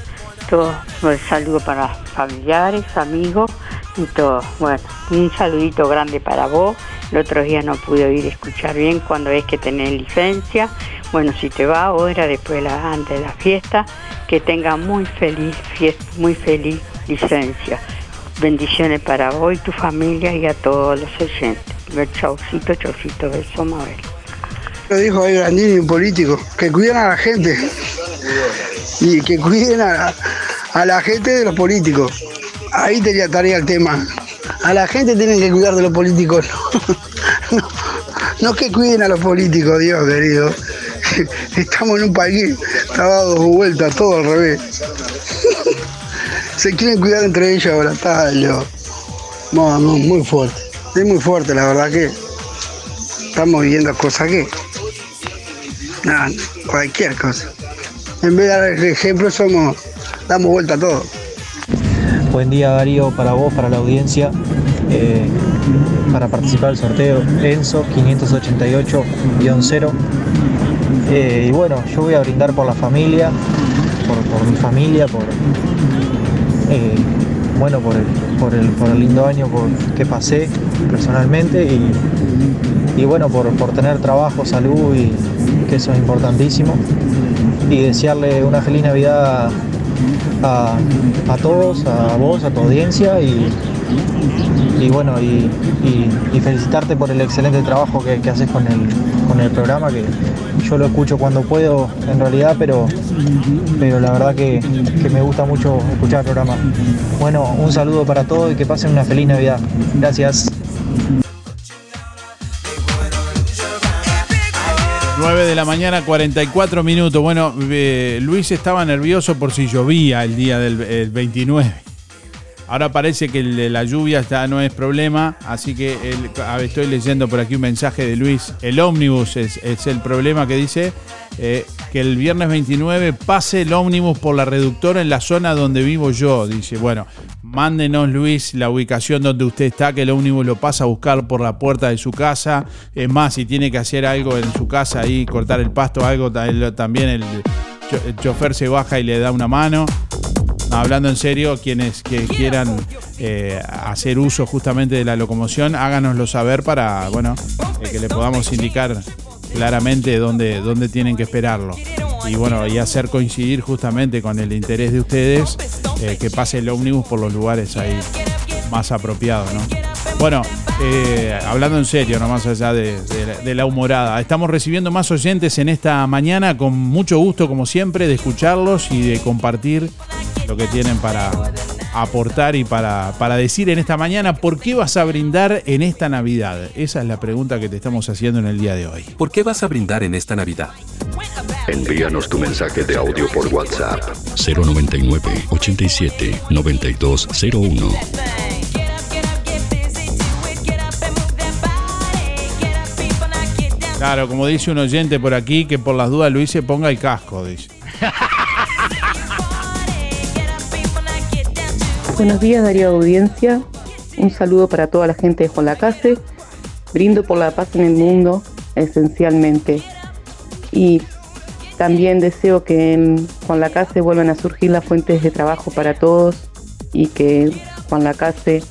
todo un saludo para familiares, amigos y todo. Bueno, un saludito grande para vos. El otro día no pude oír escuchar bien cuando es que tenés licencia. Bueno, si te va ahora, después antes de la fiesta, que tenga muy feliz fiesta, muy feliz licencia. Bendiciones para vos y tu familia y a todos los oyentes. Chaucito, chaucito, beso, Mabel. Lo dijo ahí Grandini, un político, que cuiden a la gente y que cuiden a, la gente de los políticos. Ahí tenía tarea el tema. A la gente tienen que cuidar de los políticos. No, que cuiden a los políticos, Dios querido. Estamos en un país dado vueltas, todo al revés. Se quieren cuidar entre ellos ahora, está muy fuerte. Es muy fuerte, la verdad que estamos viviendo cosas que. Nada, cualquier cosa. En vez de dar ejemplo, somos. damos vuelta a todo. Buen día Darío, para vos, para la audiencia. Eh, para participar del sorteo, Enzo 588-0. Eh, y bueno, yo voy a brindar por la familia, por mi familia, por eh, bueno, por el, por, el, por el lindo año por, que pasé personalmente y, y bueno, por, por tener trabajo, salud y que eso es importantísimo. Y desearle una feliz Navidad a, a todos, a vos, a tu audiencia y, y bueno, y, felicitarte por el excelente trabajo que, haces con el, con el programa, que yo lo escucho cuando puedo en realidad, pero, pero la verdad que, que me gusta mucho escuchar el programa. Bueno, un saludo para todos y que pasen una feliz Navidad. Gracias. 9 de la mañana, 44 minutos. Bueno, eh, Luis estaba nervioso por si llovía el día del el 29. Ahora parece que la lluvia está, no es problema, así que el- a ver, estoy leyendo por aquí un mensaje de Luis. El ómnibus es, el problema que dice eh, que el viernes 29 pase el ómnibus por la reductora en la zona donde vivo yo. Dice, bueno, mándenos Luis la ubicación donde usted está, que el ómnibus lo pasa a buscar por la puerta de su casa. Es más, si tiene que hacer algo en su casa ahí, cortar el pasto, algo, también el chofer se baja y le da una mano. Hablando en serio, quienes quieran eh, hacer uso justamente de la locomoción, háganoslo saber para, bueno, eh, que le podamos indicar claramente dónde, dónde tienen que esperarlo. Y bueno, y hacer coincidir justamente con el interés de ustedes eh, que pase el ómnibus por los lugares ahí más apropiados, ¿no? Bueno, hablando en serio, no más allá de la humorada, estamos recibiendo más oyentes en esta mañana con mucho gusto, como siempre, de escucharlos y de compartir lo que tienen para aportar y para, para decir en esta mañana. ¿Por qué vas a brindar en esta Navidad? Esa es la pregunta que te estamos haciendo en el día de hoy. ¿Por qué vas a brindar en esta Navidad? Envíanos tu mensaje de audio por WhatsApp 099 87 9201. Claro, como dice un oyente por aquí, que por las dudas Luis se ponga el casco, dice. Buenos días, Darío Audiencia. Un saludo para toda la gente de Juan Lacase. Brindo por la paz en el mundo, esencialmente. Y también deseo que en Juan Lacase vuelvan a surgir las fuentes de trabajo para todos y que Juan Lacase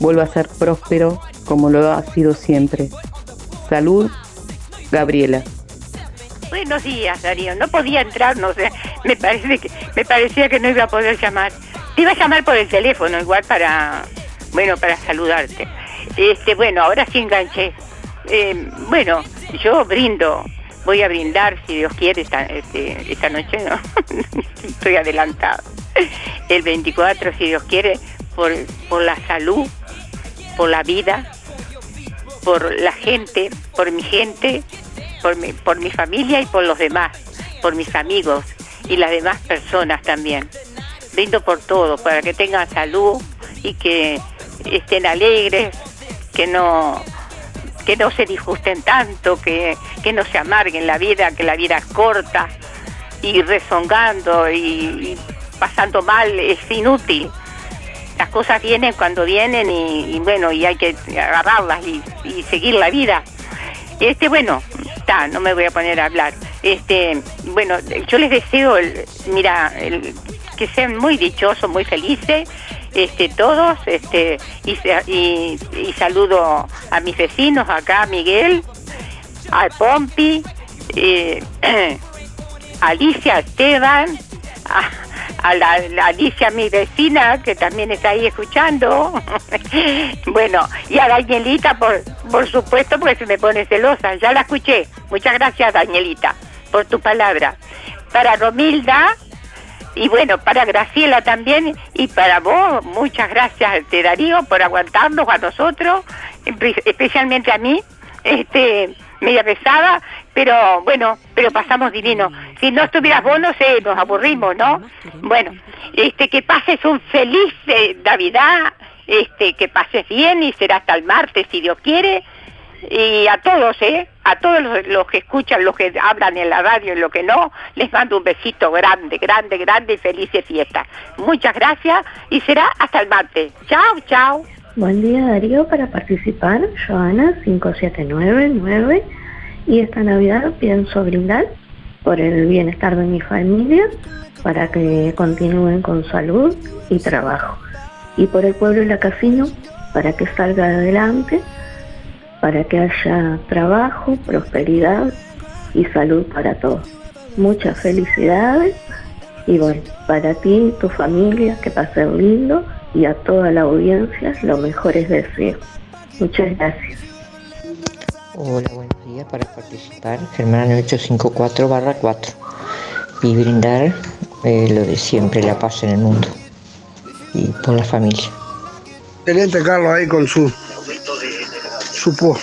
vuelva a ser próspero como lo ha sido siempre. Salud, Gabriela. Buenos días, Darío. No podía entrar, no sé. Me me parecía que no iba a poder llamar. Te iba a llamar por el teléfono igual para bueno, para saludarte. Este, bueno, ahora sí enganché. Eh, bueno, yo brindo. Voy a brindar si Dios quiere esta, este, esta noche, ¿no? Estoy adelantado. El 24 si Dios quiere por por la salud, por la vida, por la gente, por mi gente, por mi, por mi familia y por los demás, por mis amigos y las demás personas también. Brindo por todo, para que tengan salud y que estén alegres, que no que no se disgusten tanto, que, que no se amarguen la vida, que la vida es corta y rezongando y, pasando mal es inútil las cosas vienen cuando vienen y, bueno, y hay que agarrarlas y, y seguir la vida. Este, bueno, está, no me voy a poner a hablar. Este, bueno, yo les deseo, el- mira, el- que sean muy dichosos, muy felices, este, todos, este, y, saludo a mis vecinos acá, a Miguel, a Pompi, eh, a Alicia, Esteban, a, la Alicia, mi vecina, que también está ahí escuchando. bueno, y a Danielita, por, por supuesto, porque se me pone celosa. Ya la escuché. Muchas gracias, Danielita, por tu palabra. Para Romilda, y bueno, para Graciela también, y para vos, muchas gracias, te Darío, por aguantarnos a nosotros, espe- especialmente a mí, este, media pesada, pero bueno, pero pasamos divino. Si no estuvieras vos, no sé, nos aburrimos, ¿no? Bueno, este, que pases un feliz eh, Navidad, este, que pases bien y será hasta el martes, si Dios quiere, y a todos, ¿eh? A todos los, que escuchan, los que hablan en la radio y los que no, les mando un besito grande, grande, grande y felices fiestas. Muchas gracias y será hasta el martes. Chao, chao. Buen día Darío, para participar, Joana 5799 y esta Navidad pienso brindar por el bienestar de mi familia, para que continúen con salud y trabajo. Y por el pueblo y la casino, para que salga adelante, para que haya trabajo, prosperidad y salud para todos. Muchas felicidades y bueno, para ti y tu familia, que pasen lindo y a toda la audiencia los mejores deseos. Muchas gracias. Hola, buenos días. Para participar, Germán 854 barra 4 y brindar eh, lo de siempre, la paz en el mundo y por la familia. Excelente Carlos ahí con su su, po-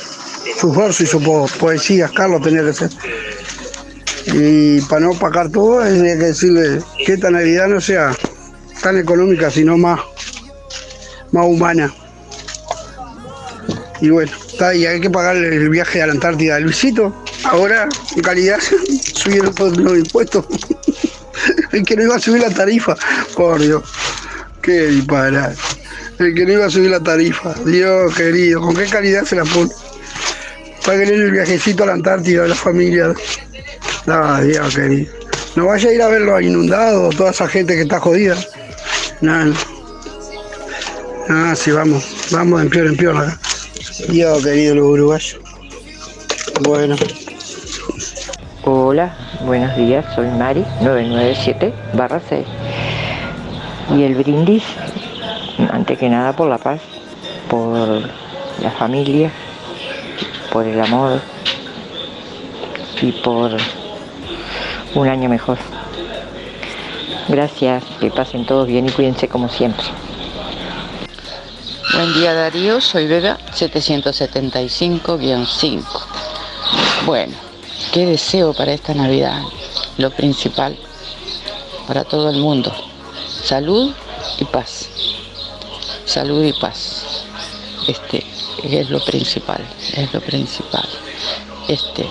su verso y su po- poesía, Carlos tenía que ser. Y para no pagar todo, tenía que decirle que esta Navidad no sea tan económica, sino más, más humana. Y bueno, está ahí, hay que pagar el viaje a la Antártida. Luisito, ahora en calidad subieron todos los impuestos. el que no iba a subir la tarifa, por Dios, qué disparate. El que no iba a subir la tarifa, Dios querido, ¿con qué calidad se la pone? Para querer el viajecito a la Antártida de la familia. No, Dios querido. No vaya a ir a ver los inundados, toda esa gente que está jodida. No, no. Ah, sí, vamos, vamos en peor en peor. Dios querido, los uruguayos. Bueno. Hola, buenos días, soy Mari 997 barra 6. Y el brindis, antes que nada por la paz, por la familia, por el amor y por un año mejor. Gracias, que pasen todos bien y cuídense como siempre. Buen día Darío, soy Beba 775-5. Bueno, qué deseo para esta Navidad, lo principal, para todo el mundo. Salud y paz. Salud y paz. Este es lo principal, es lo principal. Este,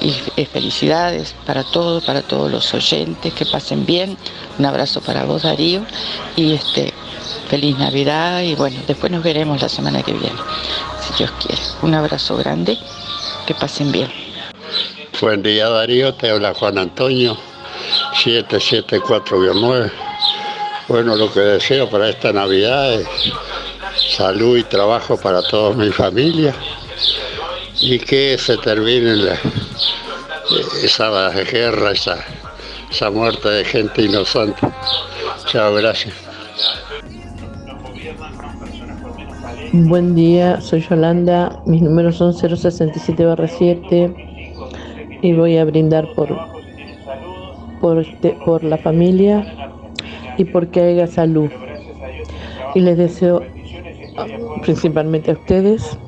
y, felicidades para todos, para todos los oyentes, que pasen bien. Un abrazo para vos Darío y este feliz Navidad y bueno, después nos veremos la semana que viene, si Dios quiere. Un abrazo grande, que pasen bien. Buen día Darío, te habla Juan Antonio, 774-9. Bueno, lo que deseo para esta Navidad es salud y trabajo para toda mi familia y que se termine la- esa guerra, esa, muerte de gente inocente. Chao, gracias. Buen día, soy Yolanda, mis números son 067-7 y voy a brindar por, por, este- por la familia y porque haya salud. Y les deseo principalmente a ustedes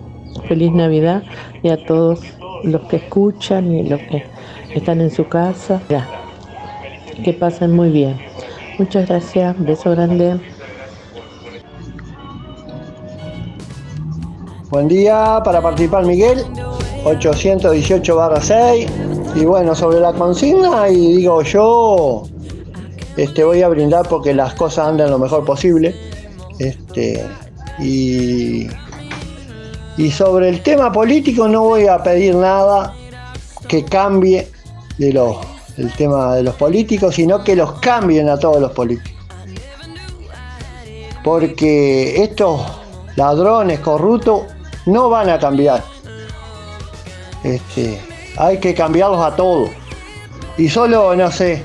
feliz Navidad y a todos los que escuchan y los que están en su casa. Que pasen muy bien. Muchas gracias, beso grande. Buen día, para participar Miguel, 818 barra 6. Y bueno, sobre la consigna, y digo yo, este, voy a brindar porque las cosas andan lo mejor posible. Este, y, y sobre el tema político no voy a pedir nada que cambie de los, el tema de los políticos, sino que los cambien a todos los políticos. Porque estos ladrones corruptos no van a cambiar. Este, hay que cambiarlos a todos. Y solo, no sé,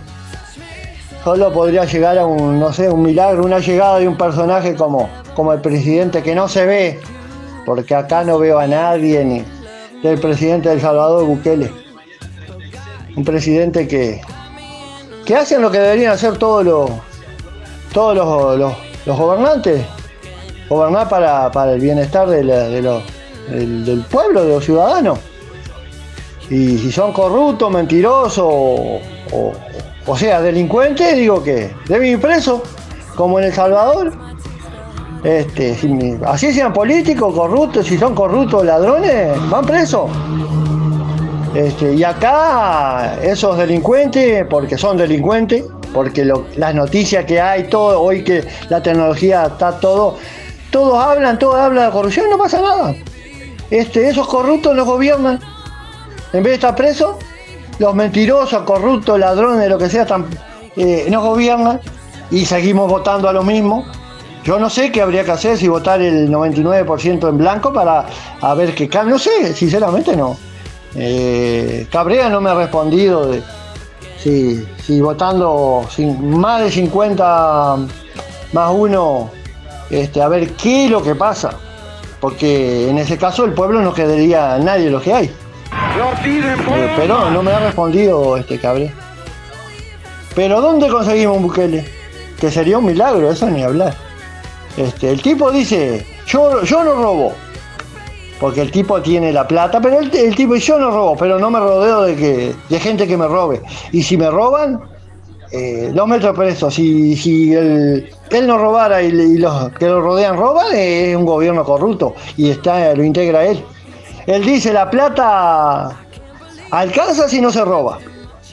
solo podría llegar a un, no sé, un milagro, una llegada de un personaje como, como el presidente que no se ve, porque acá no veo a nadie ni del presidente del Salvador Bukele. Un presidente que, que hacen lo que deberían hacer todos los, todos los, los- gobernantes, gobernar para, para el bienestar de los- del, pueblo, de los ciudadanos. Y si son corruptos, mentirosos o- o sea, delincuentes, digo que deben ir presos, como en El Salvador. Este, así sean políticos, corruptos, si son corruptos, ladrones, van presos. Este, y acá esos delincuentes, porque son delincuentes, porque las noticias que hay, todo, hoy que la tecnología está todo, todos hablan, todos hablan de corrupción, no pasa nada. Este, esos corruptos nos gobiernan. En vez de estar presos, los mentirosos, corruptos, ladrones, lo que sea, están, eh, nos gobiernan y seguimos votando a lo mismo. Yo no sé qué habría que hacer si votar el 99% en blanco para a ver qué cambia. No sé, sinceramente no. Eh, Cabrera no me ha respondido de si, si votando más de 50 más uno este, a ver qué es lo que pasa. Porque en ese caso el pueblo no quedaría a nadie lo que hay. Eh, pero no me ha respondido este cabrón. Pero ¿dónde conseguimos un Bukele? Que sería un milagro, eso ni hablar. Este, el tipo dice, yo, yo no robo. Porque el tipo tiene la plata, pero el, tipo dice, yo no robo, pero no me rodeo de, que, de gente que me robe. Y si me roban, eh, los meto presos. Si, si el- él no robara y, los que lo rodean roban, es un gobierno corrupto. Y está, lo integra él. Él dice, la plata alcanza si no se roba.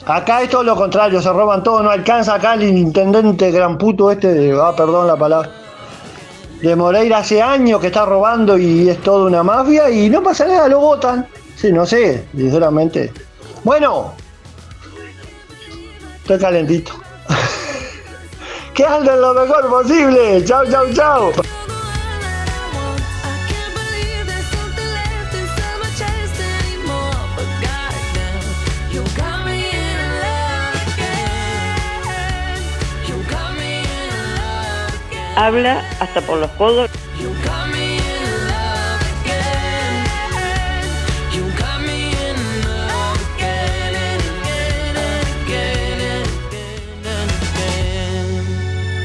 Acá es todo lo contrario, se roban todo, no alcanza acá el intendente gran puto este de, ah, perdón la palabra, de Moreira hace años que está robando y es toda una mafia y no pasa nada, lo votan. Sí, no sé, sinceramente. Bueno, estoy calentito. que anden lo mejor posible. Chao, chao, chao. Habla hasta por los codos.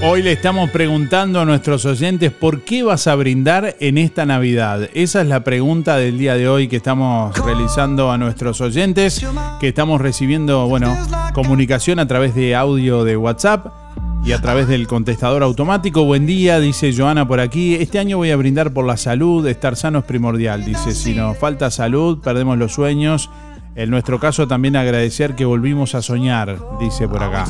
Hoy le estamos preguntando a nuestros oyentes por qué vas a brindar en esta Navidad. Esa es la pregunta del día de hoy que estamos realizando a nuestros oyentes, que estamos recibiendo, bueno, comunicación a través de audio de WhatsApp y a través del contestador automático. Buen día, dice Joana por aquí. Este año voy a brindar por la salud, estar sano es primordial. Dice, si nos falta salud, perdemos los sueños. En nuestro caso también agradecer que volvimos a soñar, dice por acá.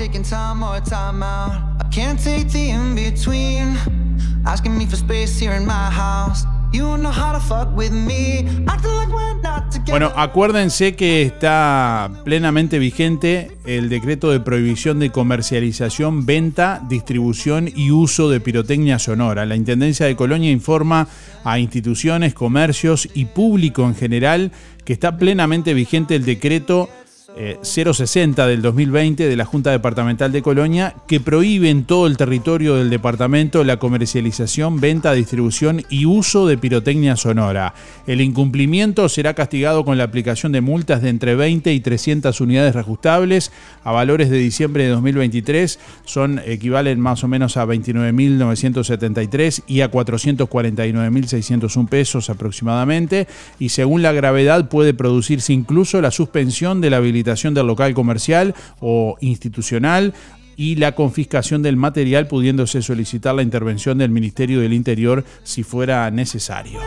Bueno, acuérdense que está plenamente vigente el decreto de prohibición de comercialización, venta, distribución y uso de pirotecnia sonora. La Intendencia de Colonia informa a instituciones, comercios y público en general que está plenamente vigente el decreto eh, 060 del 2020 de la Junta Departamental de Colonia que prohíbe en todo el territorio del departamento la comercialización, venta, distribución y uso de pirotecnia sonora. El incumplimiento será castigado con la aplicación de multas de entre 20 y 300 unidades reajustables a valores de diciembre de 2023 son equivalen más o menos a 29.973 y a 449.601 pesos aproximadamente y según la gravedad puede producirse incluso la suspensión de la habilitación del local comercial o institucional y la confiscación del material pudiéndose solicitar la intervención del Ministerio del Interior si fuera necesario.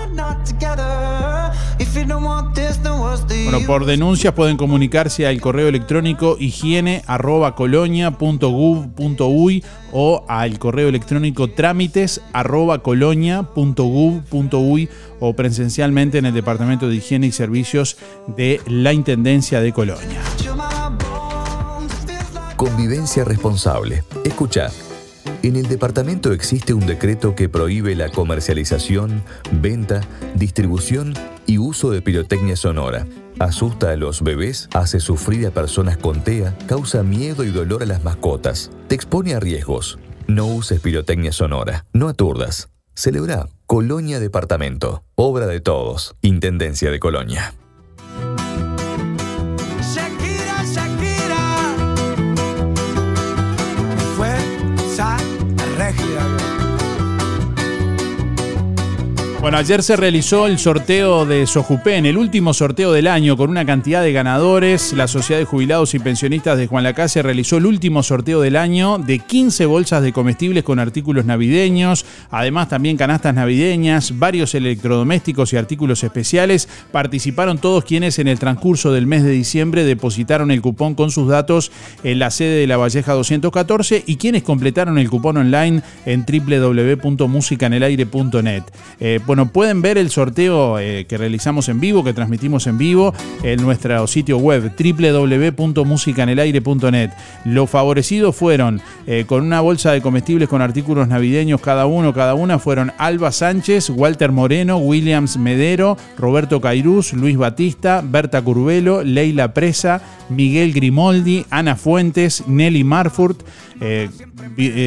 Bueno, por denuncias pueden comunicarse al correo electrónico higiene arroba colonia punto gov punto uy o al correo electrónico trámites arroba colonia punto gov punto uy o presencialmente en el Departamento de Higiene y Servicios de la Intendencia de Colonia. Convivencia responsable. Escucha. En el departamento existe un decreto que prohíbe la comercialización, venta, distribución y uso de pirotecnia sonora. Asusta a los bebés, hace sufrir a personas con TEA, causa miedo y dolor a las mascotas, te expone a riesgos. No uses pirotecnia sonora, no aturdas. Celebra Colonia Departamento, obra de todos, Intendencia de Colonia. Bueno, ayer se realizó el sorteo de Sojupen, el último sorteo del año con una cantidad de ganadores. La Sociedad de Jubilados y Pensionistas de Juan Lacase realizó el último sorteo del año de 15 bolsas de comestibles con artículos navideños, además también canastas navideñas, varios electrodomésticos y artículos especiales. Participaron todos quienes en el transcurso del mes de diciembre depositaron el cupón con sus datos en la sede de La Valleja 214 y quienes completaron el cupón online en www.musicanelaire.net. bueno, pueden ver el sorteo eh, que realizamos en vivo, que transmitimos en vivo en nuestro sitio web www.musicanelaire.net. Los favorecidos fueron eh, con una bolsa de comestibles con artículos navideños cada uno, cada una fueron Alba Sánchez, Walter Moreno, Williams Medero, Roberto Cairús, Luis Batista, Berta Curvelo, Leila Presa, Miguel Grimoldi, Ana Fuentes, Nelly Marfurt, eh,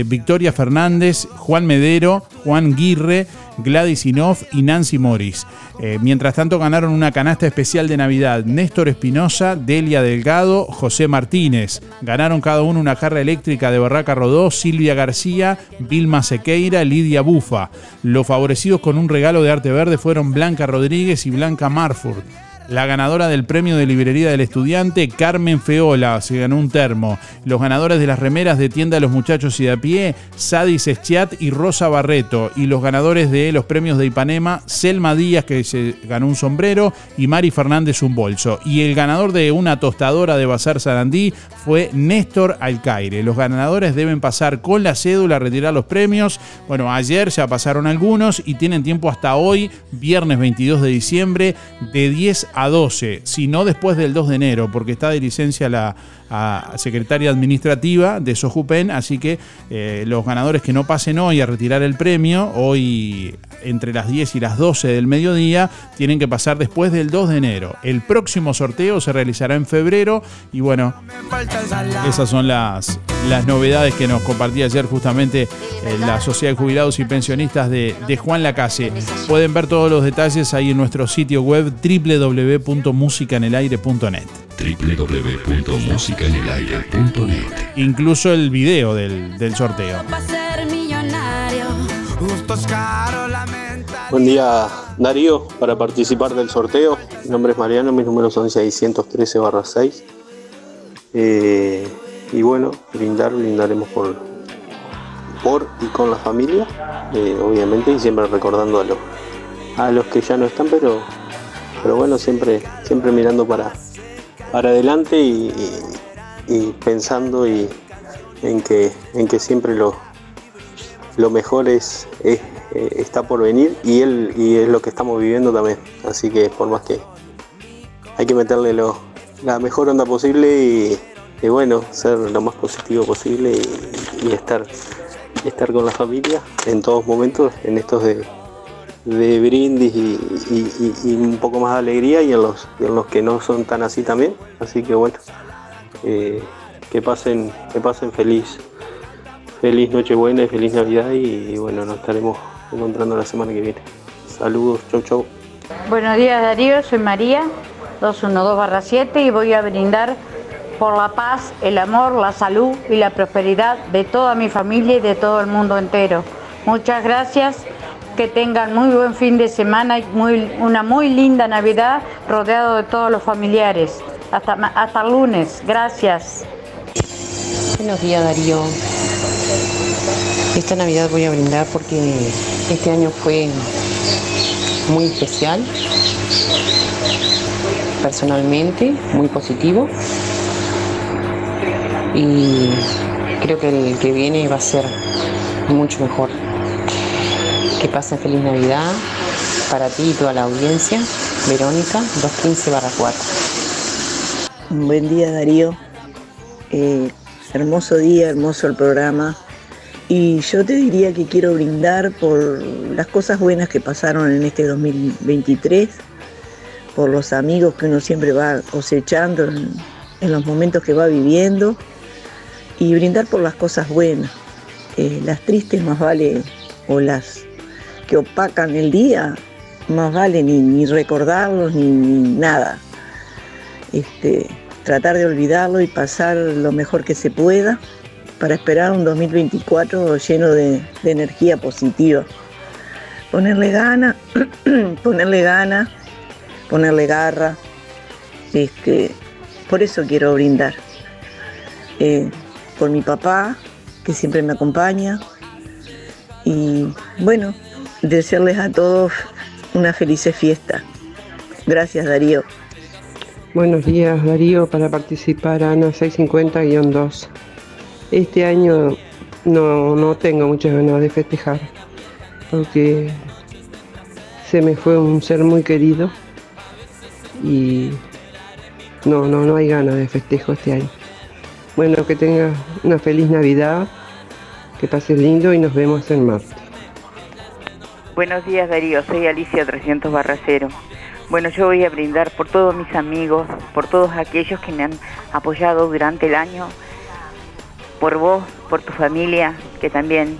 Victoria Fernández, Juan Medero, Juan Guirre, Gladys Inoff y Nancy Morris. Eh, mientras tanto ganaron una canasta especial de Navidad Néstor Espinosa, Delia Delgado, José Martínez. Ganaron cada uno una jarra eléctrica de Barraca Rodó, Silvia García, Vilma Sequeira, Lidia Bufa. Los favorecidos con un regalo de arte verde fueron Blanca Rodríguez y Blanca Marfurt. La ganadora del premio de librería del estudiante, Carmen Feola, se ganó un termo. Los ganadores de las remeras de tienda de los muchachos y de a pie, Sadis Eschiat y Rosa Barreto. Y los ganadores de los premios de Ipanema, Selma Díaz, que se ganó un sombrero, y Mari Fernández un bolso. Y el ganador de una tostadora de Bazar Sarandí fue Néstor Alcaire. Los ganadores deben pasar con la cédula a retirar los premios. Bueno, ayer ya pasaron algunos y tienen tiempo hasta hoy, viernes 22 de diciembre, de 10 a 12, si no después del 2 de enero, porque está de licencia la a secretaria administrativa de Sojupen, así que eh, los ganadores que no pasen hoy a retirar el premio, hoy entre las 10 y las 12 del mediodía, tienen que pasar después del 2 de enero. El próximo sorteo se realizará en febrero y bueno, esas son las, las novedades que nos compartía ayer justamente eh, la Sociedad de Jubilados y Pensionistas de, de Juan Lacase. Pueden ver todos los detalles ahí en nuestro sitio web www.musicanelaire.net. www.musicanelaire.net Incluso el video del, del sorteo. Buen día, Darío, para participar del sorteo. Mi nombre es Mariano, mis números son 613 barra 6. Eh, y bueno, brindar, brindaremos por, por y con la familia, eh, obviamente, y siempre recordando a los, a los que ya no están, pero, pero bueno, siempre, siempre mirando para, para adelante y, y- pensando y en que, en que siempre lo, lo mejor es, eh, está por venir y, él, y es lo que estamos viviendo también. Así que por más que hay que meterle lo, la mejor onda posible y, bueno, ser lo más positivo posible y, estar, estar con la familia en todos momentos, en estos de, brindis y, un poco más de alegría y en los, en los que no son tan así también. Así que bueno, eh, que pasen, que pasen feliz, feliz Nochebuena y feliz Navidad y, bueno, nos estaremos encontrando la semana que viene. Saludos, chau chau. Buenos días Darío, soy María, 212-7 y voy a brindar por la paz, el amor, la salud y la prosperidad de toda mi familia y de todo el mundo entero. Muchas gracias, que tengan muy buen fin de semana y muy- una muy linda Navidad rodeado de todos los familiares. Hasta, hasta el lunes, gracias. Buenos días Darío. Esta Navidad voy a brindar porque este año fue muy especial, personalmente, muy positivo. Y creo que el que viene va a ser mucho mejor. Que pasen feliz Navidad para ti y toda la audiencia. Verónica, 215 4. Buen día Darío. Eh, hermoso día, hermoso el programa. Y yo te diría que quiero brindar por las cosas buenas que pasaron en este 2023, por los amigos que uno siempre va cosechando en, los momentos que va viviendo y brindar por las cosas buenas. Eh, las tristes más vale, o las que opacan el día, más vale ni, ni recordarlos ni, ni nada. Este, tratar de olvidarlo y pasar lo mejor que se pueda para esperar un 2024 lleno de, energía positiva. Ponerle gana, ponerle gana, ponerle garra. Este, por eso quiero brindar. Eh, por mi papá, que siempre me acompaña. Y bueno, desearles a todos una feliz fiesta. Gracias Darío. Buenos días, Darío, para participar Ana 650-2. Este año no, no tengo muchas ganas de festejar, porque se me fue un ser muy querido y no, no, no hay ganas de festejo este año. Bueno, que tengas una feliz Navidad, que pases lindo y nos vemos en marzo. Buenos días Darío, soy Alicia 300 Barracero. Bueno, yo voy a brindar por todos mis amigos, por todos aquellos que me han apoyado durante el año, por vos, por tu familia, que también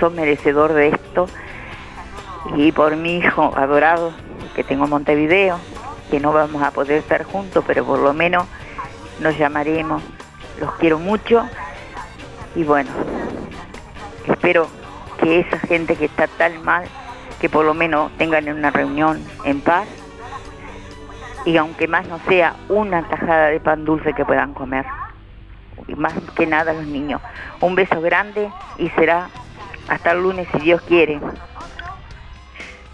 son merecedor de esto, y por mi hijo adorado que tengo en Montevideo, que no vamos a poder estar juntos, pero por lo menos nos llamaremos. Los quiero mucho y bueno, espero que esa gente que está tan mal, que por lo menos tengan una reunión en paz y aunque más no sea una tajada de pan dulce que puedan comer. Y más que nada los niños. Un beso grande y será hasta el lunes si Dios quiere.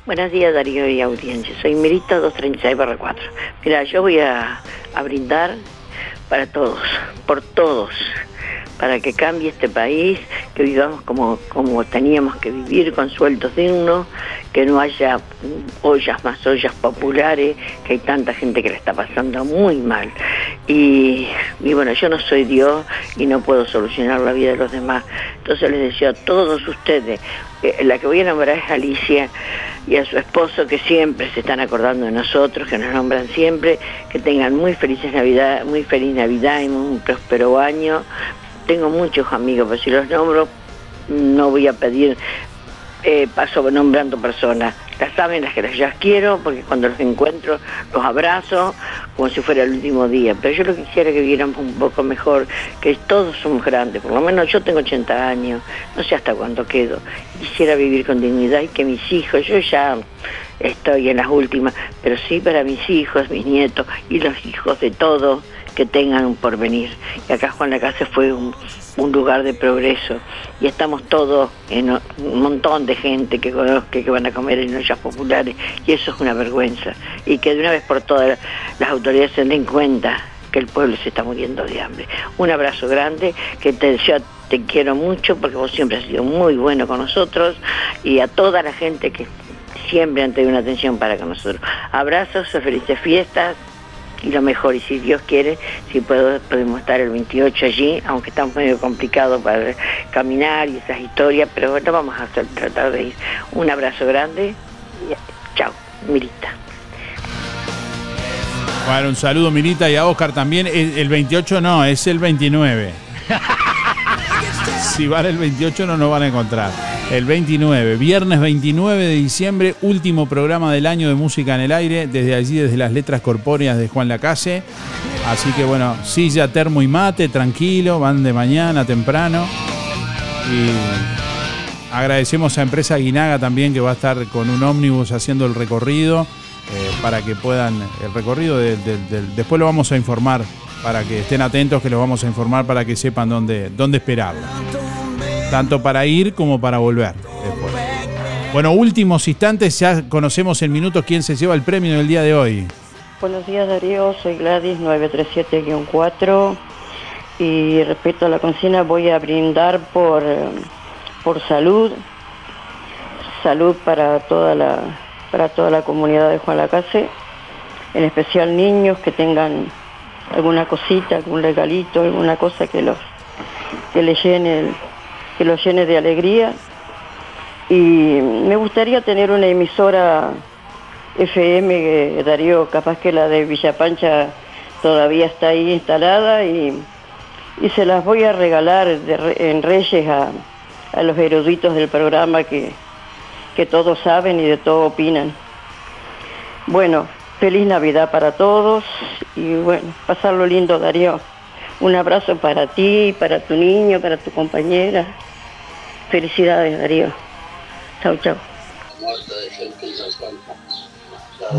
Buenos días Darío y audiencia, soy Mirita 236 4. Mira, yo voy a, a brindar para todos, por todos, para que cambie este país, que vivamos como, como teníamos que vivir, con sueldos dignos, que no haya ollas más ollas populares, que hay tanta gente que le está pasando muy mal. Y, bueno, yo no soy Dios y no puedo solucionar la vida de los demás. Entonces les deseo a todos ustedes, la que voy a nombrar es Alicia, y a su esposo que siempre se están acordando de nosotros, que nos nombran siempre, que tengan muy felices Navidad, muy feliz Navidad y un próspero año, tengo muchos amigos, pero si los nombro no voy a pedir eh, paso nombrando personas. Las saben las que las quiero, porque cuando los encuentro los abrazo como si fuera el último día. Pero yo lo que quisiera que viéramos un poco mejor, que todos somos grandes, por lo menos yo tengo 80 años, no sé hasta cuándo quedo. Quisiera vivir con dignidad y que mis hijos, yo ya estoy en las últimas, pero sí para mis hijos, mis nietos y los hijos de todos que tengan un porvenir. Y acá Juan la Casa fue un, lugar de progreso y estamos todos en un montón de gente que conozca que van a comer en ollas populares y eso es una vergüenza y que de una vez por todas las autoridades se den cuenta que el pueblo se está muriendo de hambre. Un abrazo grande, que te, yo te quiero mucho porque vos siempre has sido muy bueno con nosotros y a toda la gente que siempre han tenido una atención para con nosotros. Abrazos, felices fiestas, y lo mejor, y si Dios quiere, si puedo, podemos estar el 28 allí, aunque está medio complicado para caminar y esas historias, pero bueno, vamos a tratar de ir. Un abrazo grande y chao, Mirita. Bueno, un saludo Mirita y a Oscar también. El, 28 no, es el 29. si van el 28 no nos van a encontrar. El 29, viernes 29 de diciembre, último programa del año de Música en el Aire, desde allí, desde las letras corpóreas de Juan Lacase. Así que bueno, silla, termo y mate, tranquilo, van de mañana temprano. Y agradecemos a Empresa Guinaga también que va a estar con un ómnibus haciendo el recorrido eh, para que puedan, el recorrido después lo vamos a informar para que estén atentos, que lo vamos a informar para que sepan dónde, dónde esperarlo tanto para ir como para volver. Bueno, últimos instantes, ya conocemos en minutos quién se lleva el premio del día de hoy. Buenos días Darío, soy Gladys 937-4 y respecto a la consigna voy a brindar por, por salud, salud para toda la para toda la comunidad de Juan Lacase, en especial niños que tengan alguna cosita, algún regalito, alguna cosa que los que les llene que lo llene de alegría. Y me gustaría tener una emisora FM, Darío, capaz que la de Villapancha todavía está ahí instalada y, se las voy a regalar en Reyes a, los eruditos del programa que, que todos saben y de todo opinan. Bueno, feliz Navidad para todos y bueno, pasarlo lindo Darío. Un abrazo para ti, para tu niño, para tu compañera. Felicidades, Darío. Chau, chau.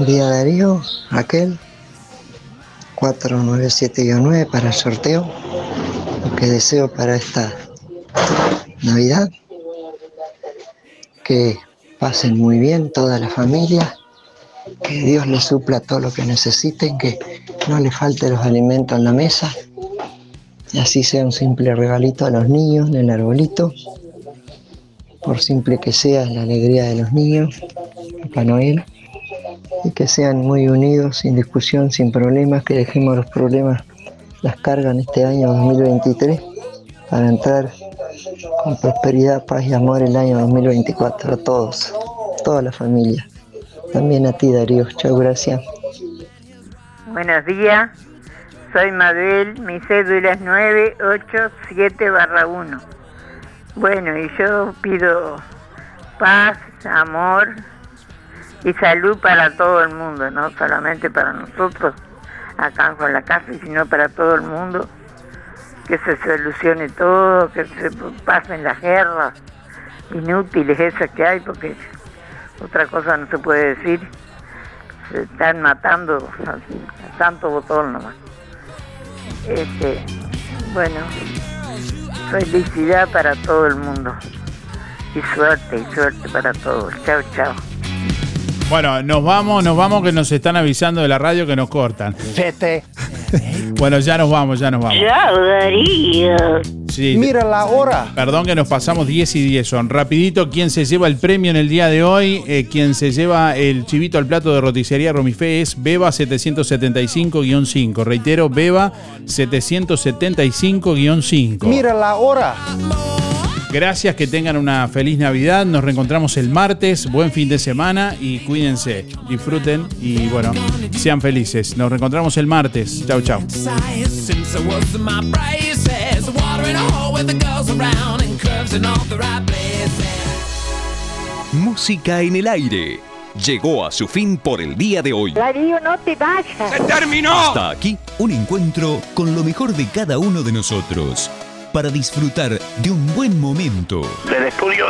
Día, Darío. Aquel. 497-9 para el sorteo. Lo que deseo para esta Navidad. Que pasen muy bien toda la familia. Que Dios les supla todo lo que necesiten. Que no les falte los alimentos en la mesa. Y así sea un simple regalito a los niños en el arbolito por simple que sea la alegría de los niños, Papá Noel y que sean muy unidos, sin discusión, sin problemas, que dejemos los problemas, las cargas en este año 2023 para entrar con prosperidad, paz y amor el año 2024 a todos, toda la familia. También a ti Darío, chao, gracias. Buenos días, soy Mabel, mi cédula es 987 1. Bueno, y yo pido paz, amor y salud para todo el mundo, no solamente para nosotros acá con la casa, sino para todo el mundo, que se solucione todo, que se pasen las guerras inútiles esas que hay, porque otra cosa no se puede decir, se están matando a, tanto botón nomás. Este, bueno, felicidad para todo el mundo y suerte y suerte para todos. Chao, chao. Bueno, nos vamos, nos vamos que nos están avisando de la radio que nos cortan. Vete. Bueno, ya nos vamos, ya nos vamos. Chao, Darío. Sí, Mira la hora. Perdón que nos pasamos 10 y 10 son. Rapidito, ¿quién se lleva el premio en el día de hoy? Eh, quien se lleva el chivito al plato de roticería Romifé es Beba 775-5. Reitero, Beba 775-5. Mira la hora. Gracias, que tengan una feliz Navidad. Nos reencontramos el martes. Buen fin de semana y cuídense, disfruten y bueno, sean felices. Nos reencontramos el martes. Chau, chau. Música en el aire. Llegó a su fin por el día de hoy. Darío, no te vayas. ¡Se terminó! Hasta aquí un encuentro con lo mejor de cada uno de nosotros para disfrutar de un buen momento. Del estudio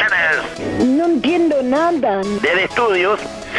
ustedes. No entiendo nada. Del estudios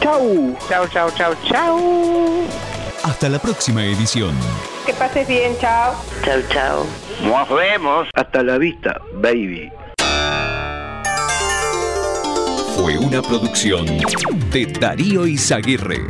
Chau. Chau, chau, chau, chau. Hasta la próxima edición. Que pases bien. Chau. Chau, chau. Nos vemos. Hasta la vista, baby. Fue una producción de Darío Izaguirre.